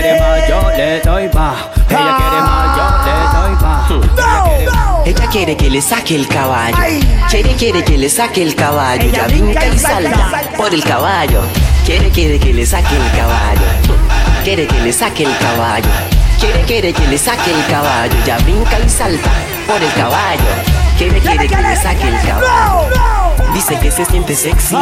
quiere más, yo le doy más. Ella quiere más, yo le doy más. Ella quiere que le saque el caballo. Quiere, quiere que le saque el caballo. Ya brinca y salta por el caballo. Quiere, quiere que le saque el caballo. Quiere que le saque el caballo. Quiere, quiere que le saque el caballo. Ya brinca y salta por el caballo. Quiere, quiere que le saque el caballo. Dice que se siente sexy.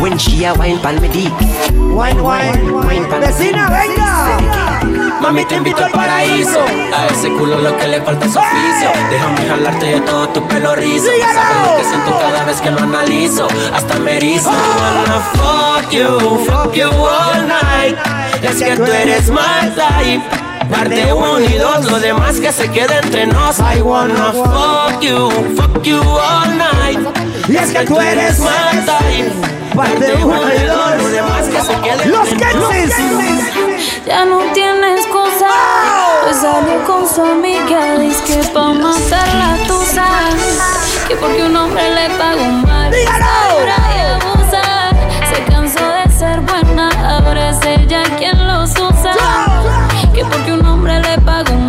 When she a wine pal me dick. Wine, wine, wine pal Vecina, venga. Mami, te invito al paraíso. A ese culo lo que le falta es oficio. Déjame jalarte de todo tu pelo rizo. Sabes lo que siento cada vez que lo analizo. Hasta me erizo. I wanna fuck you, fuck you all night. Es que tú eres my type. Parte uno y dos, lo demás que se quede entre nos. I wanna fuck you, fuck you all night. Y es que tú eres my type. Parte uno y dos, Los. Kensis. Ya no tiene excusa. Pues salió con su amiga. Dice que pa' matar la tusa. Que porque un hombre le pagó mal. Ahora y abusa. Se cansó de ser buena. Ahora es ella quien los usa. Que porque un hombre le pagó mal.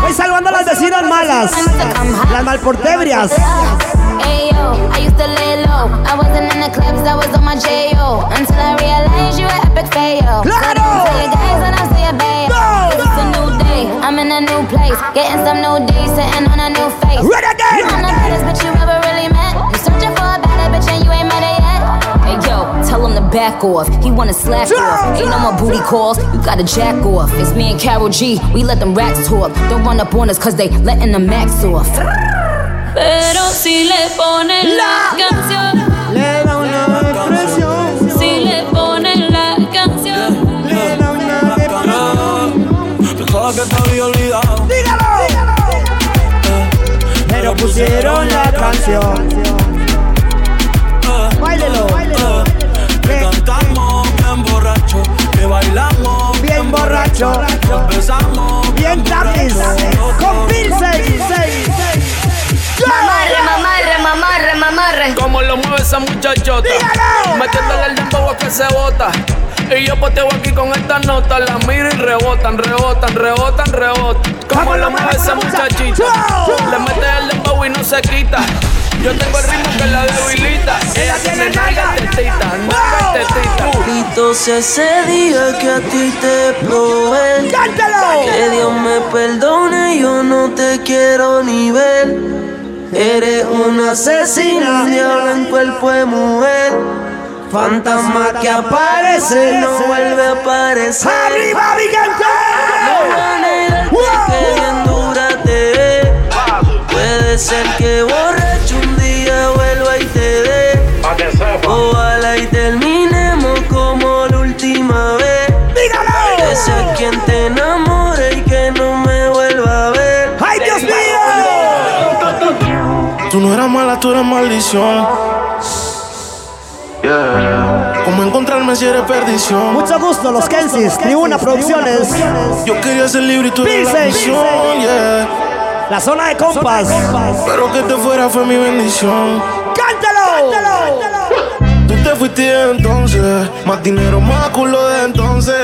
Voy salvando las vecinas malas, las malportebrias. ¡Claro! I'm in a new place, getting some new days, sitting on a new face. Renegade! Back off. He wanna slack off. Ain't no more booty calls. You gotta jack off. It's me and Carol G. We let them rats talk. Don't run up on us cause they letting the max off. Pero si le ponen la canción, Le da una depresión. si le ponen la canción. Le da una depresión. Pensaba que te había olvidado. Dígalo. Eh, pero pusieron la canción. Borracho. empezamos Bien tapiz. Con Pilsen. Mamarre, mamarre, mamarre, mamarre. Como lo mueve esa muchachota. Dígalo. Metiéndole el dembow a que se bota. Y yo poteo aquí con estas notas. Las miro y rebotan, rebotan, rebotan, rebotan. Como lo mueve esa muchachita. Le mete el dembow y no se quita. Yo tengo el ritmo que la debilita. Ella tiene nalga tetita, nalga tetita. Gritos ese día que a ti te probé. ¡Cántalo! Que Dios me perdone, yo no te quiero ni ver. Eres una asesina, diablo en cuerpo de mujer. Fantasma que aparece, no vuelve a aparecer. ¡Arriba, mi gente! No que bien dura te ve. Puede ser que borracho dé. Ojalá y terminemos como la última vez. ¡Dígalo! Que sea quien te enamore y que no me vuelva a ver. ¡Ay, Dios mío! Tú no eras mala, tú eras maldición. Yeah. ¿Cómo encontrarme si eres perdición? Mucho gusto, los Kensis, Tribuna Producciones. Yo quería ser libre y tú eres la misión, yeah. La zona de compas. Pero que te fuera fue mi bendición. ¡Cántalo! Tú te fuiste entonces, más dinero, más culo de entonces.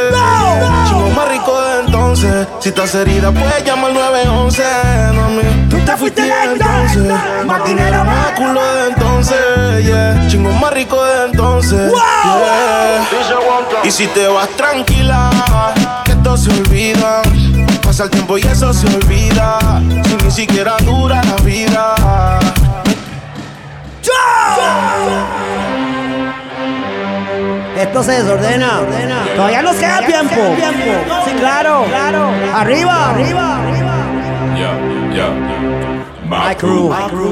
Chingo más rico de entonces. Si estás herida, puedes llamar 911, mami. Tú te fuiste entonces, más dinero, más culo de entonces. Yeah. Chingo más rico de entonces. Yeah. Y si te vas tranquila, que esto se olvida. Pasa el tiempo y eso se olvida. Si ni siquiera dura la vida. Esto se desordena. Todavía nos queda tiempo. Sí, claro. Arriba, arriba. Yeah, yeah. My crew,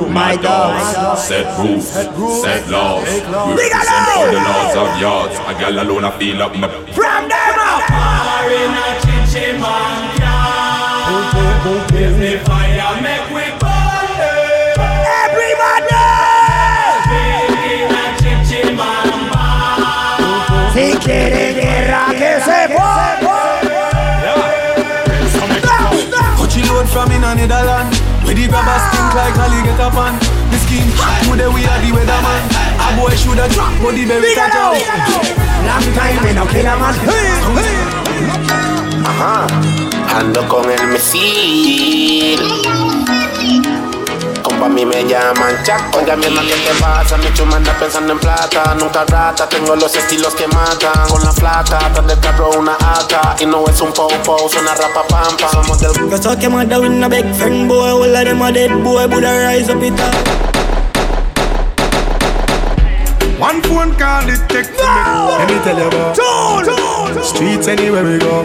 my dogs. Set rules, set laws. We Dígalo! represent all the laws of yards. A gal alone, I feel up my. From them up. Quiere guerra, que se fue. Coachy load from in a Netherlands. Where the grabbers stink like Holly get up on. The scheme today we are the weatherman. A boy shoulda drop, but the berry catch out. Long time me no kill a man. Ajá, ando con el misil. Compa, a mí me llaman Jack. Oiga, mi hermano, ¿qué te pasa? Mi chuma anda pensando en plata. Nunca rata, tengo los estilos que matan. Con la plata, atrás del carro una AK. Y no es un po-po, suena rapa pampa. Somos del. Cause talk him out in a big friend boy. All of them a dead boy, but I rise up it up. One phone call it take to me. Let me tell you about Streets anywhere we go.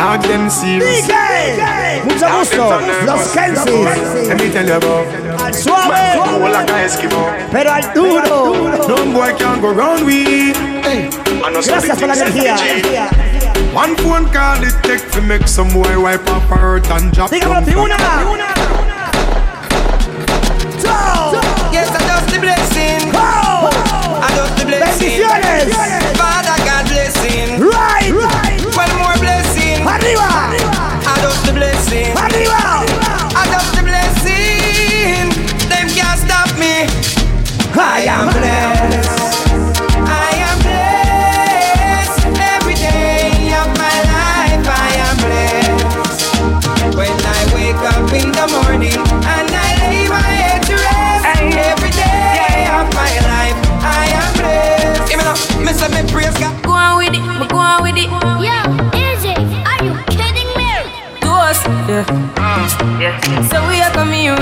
Dog them serious. Mucho gusto, los Kensis. Let me tell you about Al suave, Como la ca Eskimo. pero al duro. No boy can go round we. Gracias por la energía. One phone call it take to make some boy wipe up her hurt and drop Dígame la tribuna. Yes, I just the blessing. I just the blessing. Bendiciones. Father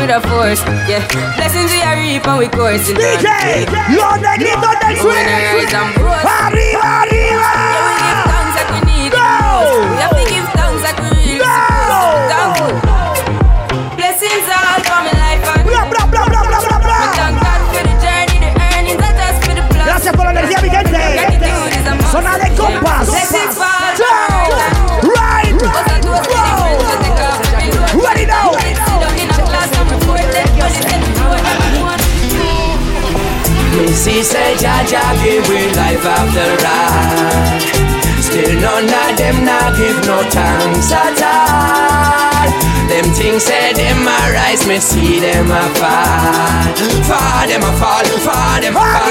with a force. Yeah. Blessings we are reaping, we coursing. DJ, los negritos del swing. Arriba, arriba. Say Jaja give we life after ride Still none of them not give no thanks at all. Them things say them a rise, me see them a fall Fall them a fall, fall them a fall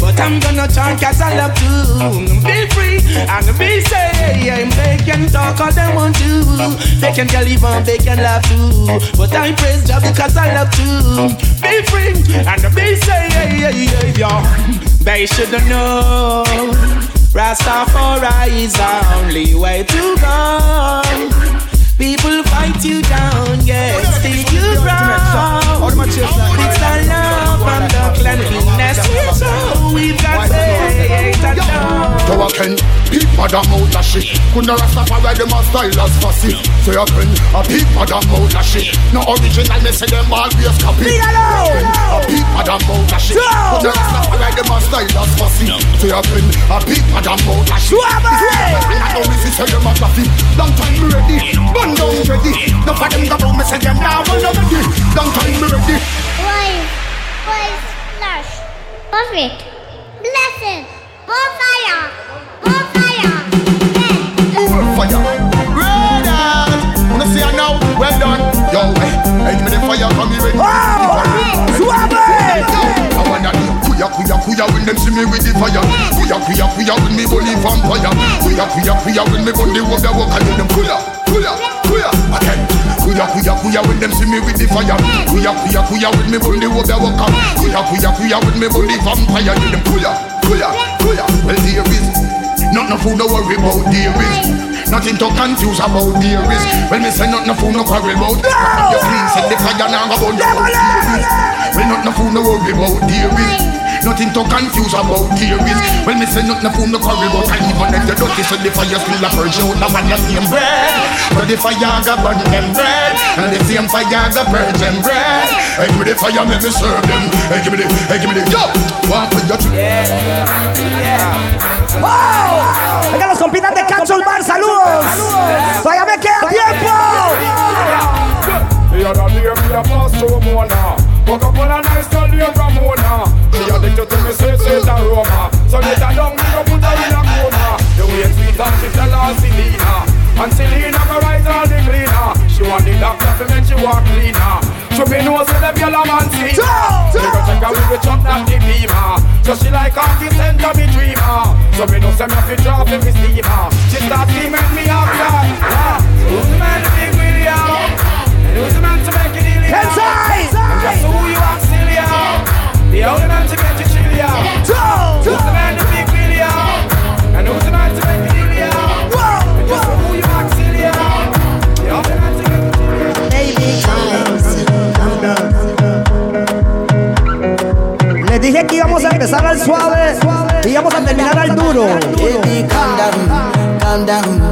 But I'm gonna chant cause I love to Be free and the be safe They can talk all they want to They can tell even they can laugh too But I praise God because I love to Be free and be safe They shouldn't know Rastafari is the only way to go People fight you down, yes, still you wrong. It's the love and the cleanliness, so we've got faith and love. People that mouth a shit. Couldn't Rastafari them a style as fussy Say a friend A people that mouth a shit. No original me say them always copy. A people that mouth a shit. Couldn't Rastafari them a style as fussy Say a friend A people that mouth a shit. And I know me say them a fluffy. Long time me ready Run down ready. No for them go down me say them now run down ready. Long time me ready. Why? Why? Slash. Perfect. Blessing. More fire. More fire. fire. Red out. Wanna see her now? Well done. Yo, hey, hey, give me the fire from me ready. Suave. I wanna do kuya kuya kuya when them see me with the fire. Kuya kuya kuya when me bully vampire. Kuya kuya kuya when me bully walk the walk and them kuya kuya kuya again. Kuya kuya kuya when them see me with the fire. Kuya kuya kuya when me bully walk the walk. Kuya kuya kuya when me bully vampire. Them kuya kuya kuya. Well there is. Not no fool, no worry about there is Nothing to confuse about there is When me say not no fool, no quarrel about You clean, set the fire now go burn Well not no fool, no worry about there is Nothing to confuse about there is When me say not no fool, no quarrel about I even if the dirty. So the fire still a purge out Now on the same bread. But the fire go burn them bread. And the same fire go purge them bread. Hey, give me the fire, make me serve them. Hey, give me the, hey, give me the, yo! One for your ¡Wow! Venga, los compitas de Cacho el Bar, saludos. Todavía me queda tiempo. The other day me a pass through Mona. Woke up on a nice girl named Ramona She addicted to me say say the Roma So let her down, me go put her in a corner The way sweet and she tell her Selena. And Selena go write all the cleaner. She want the doctor to make she walk cleaner. So me know say the girl a man see. Me go check her with the truck that the beamer. So she like how the center me dreamer. So me know say me to drop me steamer She start screaming me up like ah, Who's the man big William? Who's the man The only man to get you chill yeah. Who's the man to big Willie yeah? And who's the man to make it ill yeah? And just who you are still yeah. The only man to get you chill yeah. Baby, Les dije que íbamos a empezar al suave y íbamos a terminar al duro. Baby, calm down, calm down.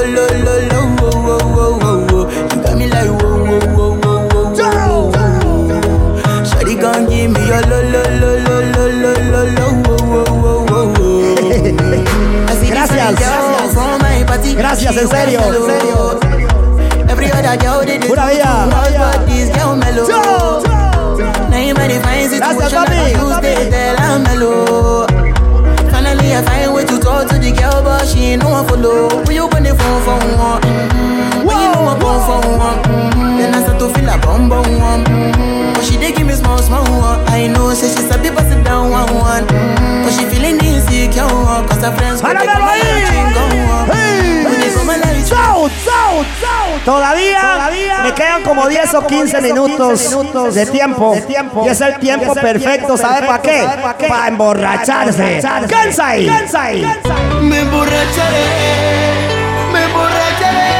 Gracias, en serio. Every other girl they do Pura vida. but this girl mellow. Now you find situation Gracias, papi. I use they tell her mellow. Finally I find way to talk to the girl, but she ain't no one follow. When you the phone for one, mm-hmm. when you know I phone for one, mm-hmm. then I start to feel a bum bum one. Mm-hmm. But she dey give me small small one. I know say she sabi pass it down one one. Mm-hmm. But she feeling insecure cause her friends go take ¡Páramelo my ahí! drink on one. When like South, South, South. Todavía, me quedan como 10 o 15 minutos, de tiempo. Y es el tiempo perfecto, ¿sabe para qué? Para emborracharse. ¡Kansai! ¡Kansai! Me emborracharé, me emborracharé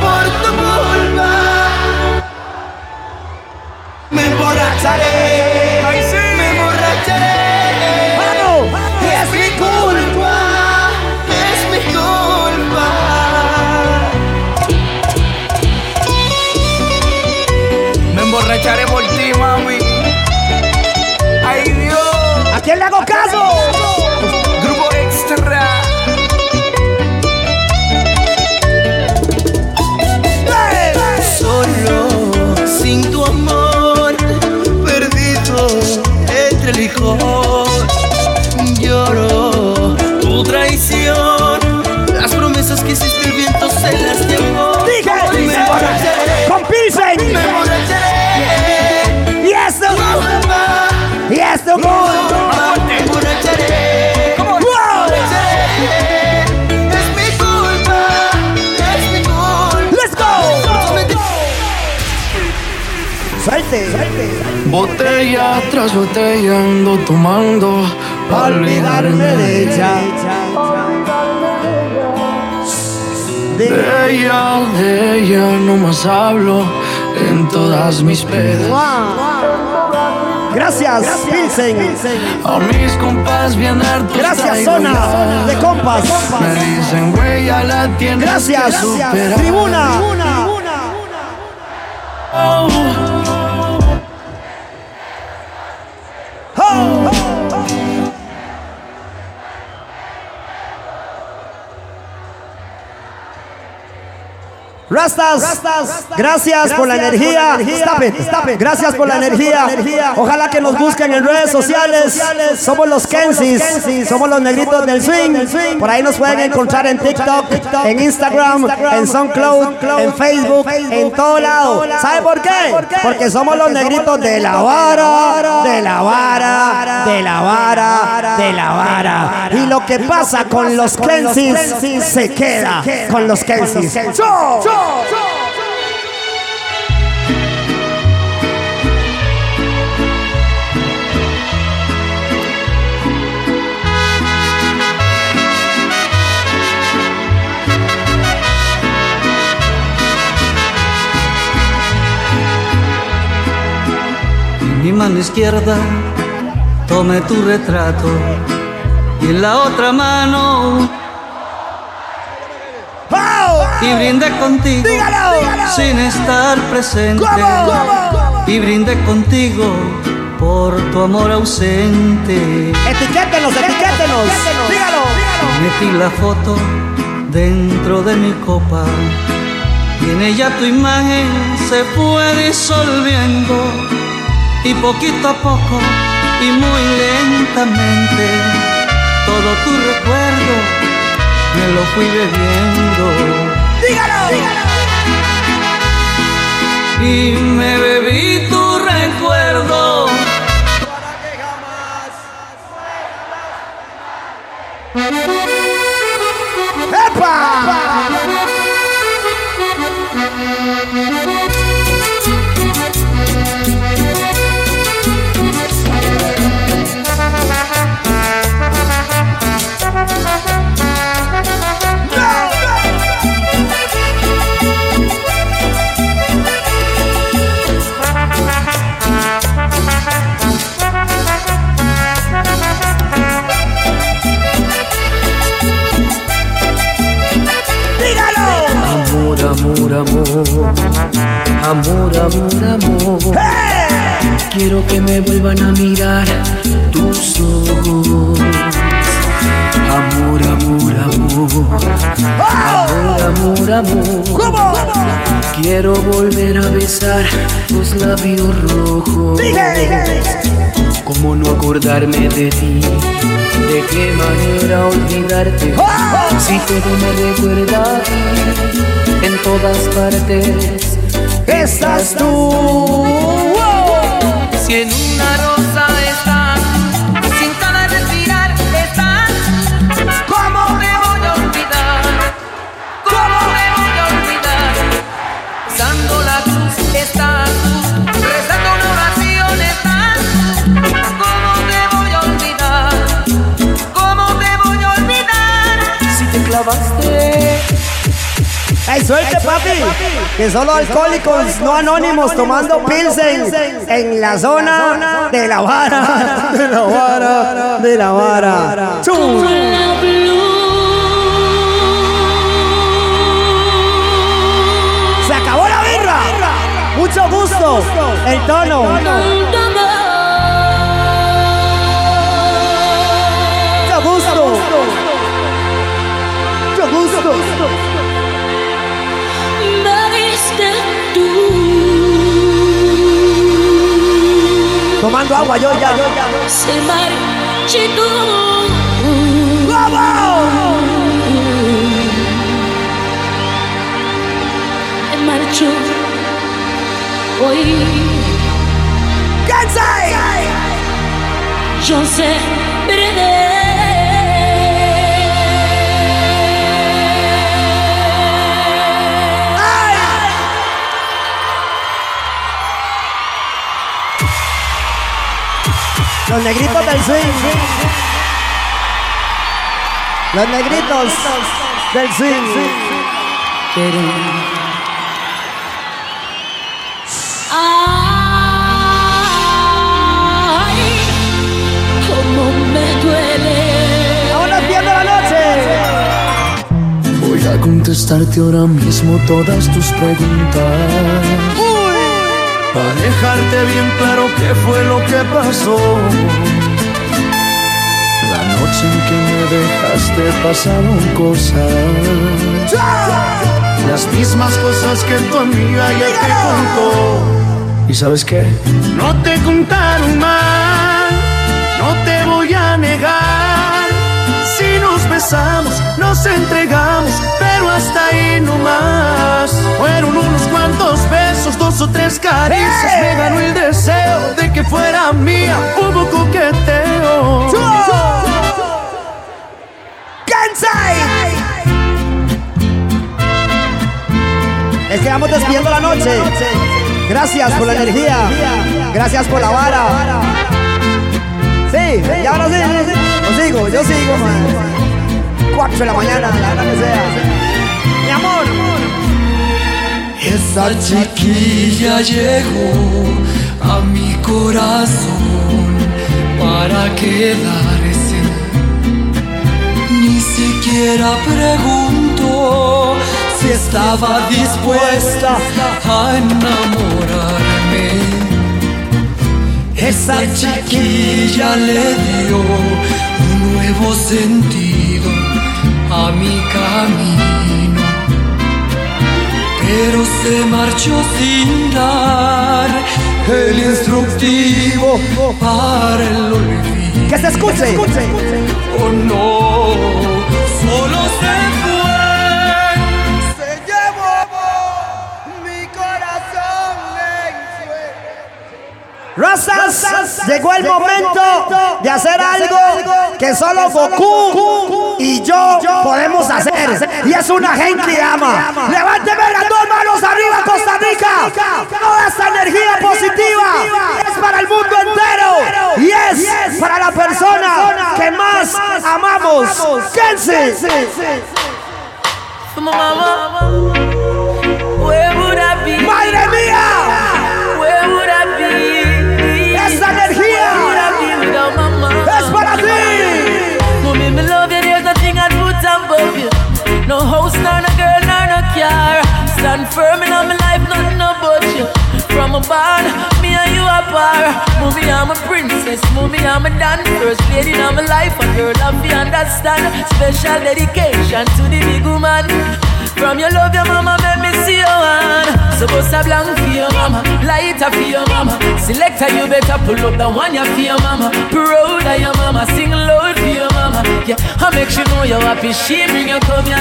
por tu culpa. Me emborracharé, Botella tras botella ando tomando pa' olvidarme de ella. De ella, de ella no más hablo en todas mis pedas. Gracias, Pilsen. A mis compas bien hartos Gracias, zona ya. de compas. Me dicen, güey, ya la tienes Gracias, que superar. tribuna. Oh. Rastas, gracias por la energía. Gracias por la energía. Ojalá que nos busquen en redes sociales. Somos los Kensis, somos los negritos del swing. Por ahí nos pueden encontrar en TikTok, en Instagram, en SoundCloud, en Facebook, en todo lado. ¿Sabe por qué? Porque somos los negritos de la vara, de la vara, de la vara, de la vara. Y lo que pasa con los Kensis se queda con los Kensis. ¡Chau! En mi mano izquierda tomé tu retrato y en la otra mano. Y brindé contigo sin estar presente. Y brindé contigo por tu amor ausente. Etiquétenos, etiquétenos. Dígalo. Metí la foto dentro de mi copa y en ella tu imagen se fue disolviendo y poquito a poco y muy lentamente todo tu recuerdo me lo fui bebiendo. Y me bebí tu recuerdo. Amor, amor, amor. Amor, amor, amor. Quiero que me vuelvan a mirar tus ojos. Amor, amor, amor. Amor, amor, amor. Quiero volver a besar tus labios rojos. ¿Cómo no acordarme de ti? ¿De qué manera olvidarte? Si todo me recuerda a ti, en todas partes estás tú. Si en una rosa ¡Ey, suelte, papi! Que solo alcohólicos no anónimos tomando pilsen en la zona de la vara. De la vara. De la vara. ¡Se acabó la birra! Mucho gusto. El tono. Mucho gusto. Mucho gusto. Tomando agua, yo ya. Se marchitó. ¡Vamos! Marchó hoy. ¡Cansai! Yo sé, perder. Los negritos del swing. Los negritos del swing. Ay, cómo me duele. La noche. Voy a contestarte ahora mismo todas tus preguntas. Para dejarte bien claro qué fue lo que pasó. La noche en que me dejaste pasaron cosas. Las mismas cosas que tu amiga ya te contó. ¿Y sabes qué? No te contaron mal, no te voy a negar. Si nos besamos, nos entregamos, pero hasta ahí no más. Fueron unos cuantos besos, dos o tres caricias. Me ganó el deseo de que fuera mía. Hubo coqueteo. Es que vamos despidiendo la noche. Gracias por la energía. Gracias por la vara. Sí, ya ahora sí. Yo sigo, yo sigo, man. 4 de la mañana, la hora que sea. Esa chiquilla llegó a mi corazón para quedarse. Ni siquiera preguntó si estaba dispuesta a enamorarme. Esa chiquilla le dio un nuevo sentido a mi camino pero se marchó sin dar el instructivo para el olvido. Que se escuche. Oh no, solo se fue. Se llevó mi corazón Razas, llegó el momento de hacer algo que solo Goku y yo podemos hacer. Y es una gente ama. Levánteme las dos manos arriba, Costa Rica. Toda esta energía positiva es para el mundo entero. Y es para la persona que más amamos. Kenzie. ¡Madre Stand firm in my life, nothing about you. From a barn, me and you are par. Mommy, I'm a princess. Mommy, I'm a dance first lady in my life. A girl, I feel understand. Special dedication to the big woman. From your love, your mama make me see your hand. So bust a blank for your mama, lighter for your mama. Selector, you better pull up the one you for your mama. Proud of your mama, sing loud for your mama. Yeah, I make sure know you're happy. She bring you come here.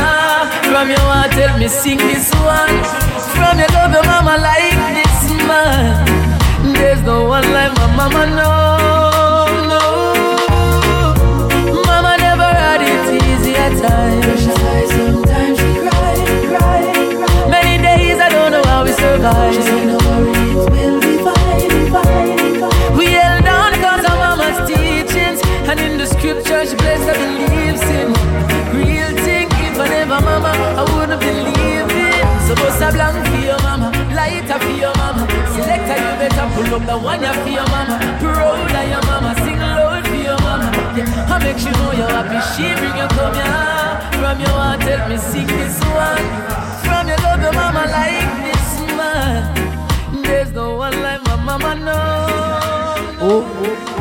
From your heart, tell me sing this one. From your love, your mama like this man. There's no one like my mama, no. Me sing this cute church place that believes in more. Real think if ever mama, I wouldn't believe it. Suppose I'm blind for your mama. Light her for your mama. Select her better from the one. Of your mama. Grow that your mama sing low for your mama. I make you know your appreciation can come from your love, your mama like mama know. Oh, oh.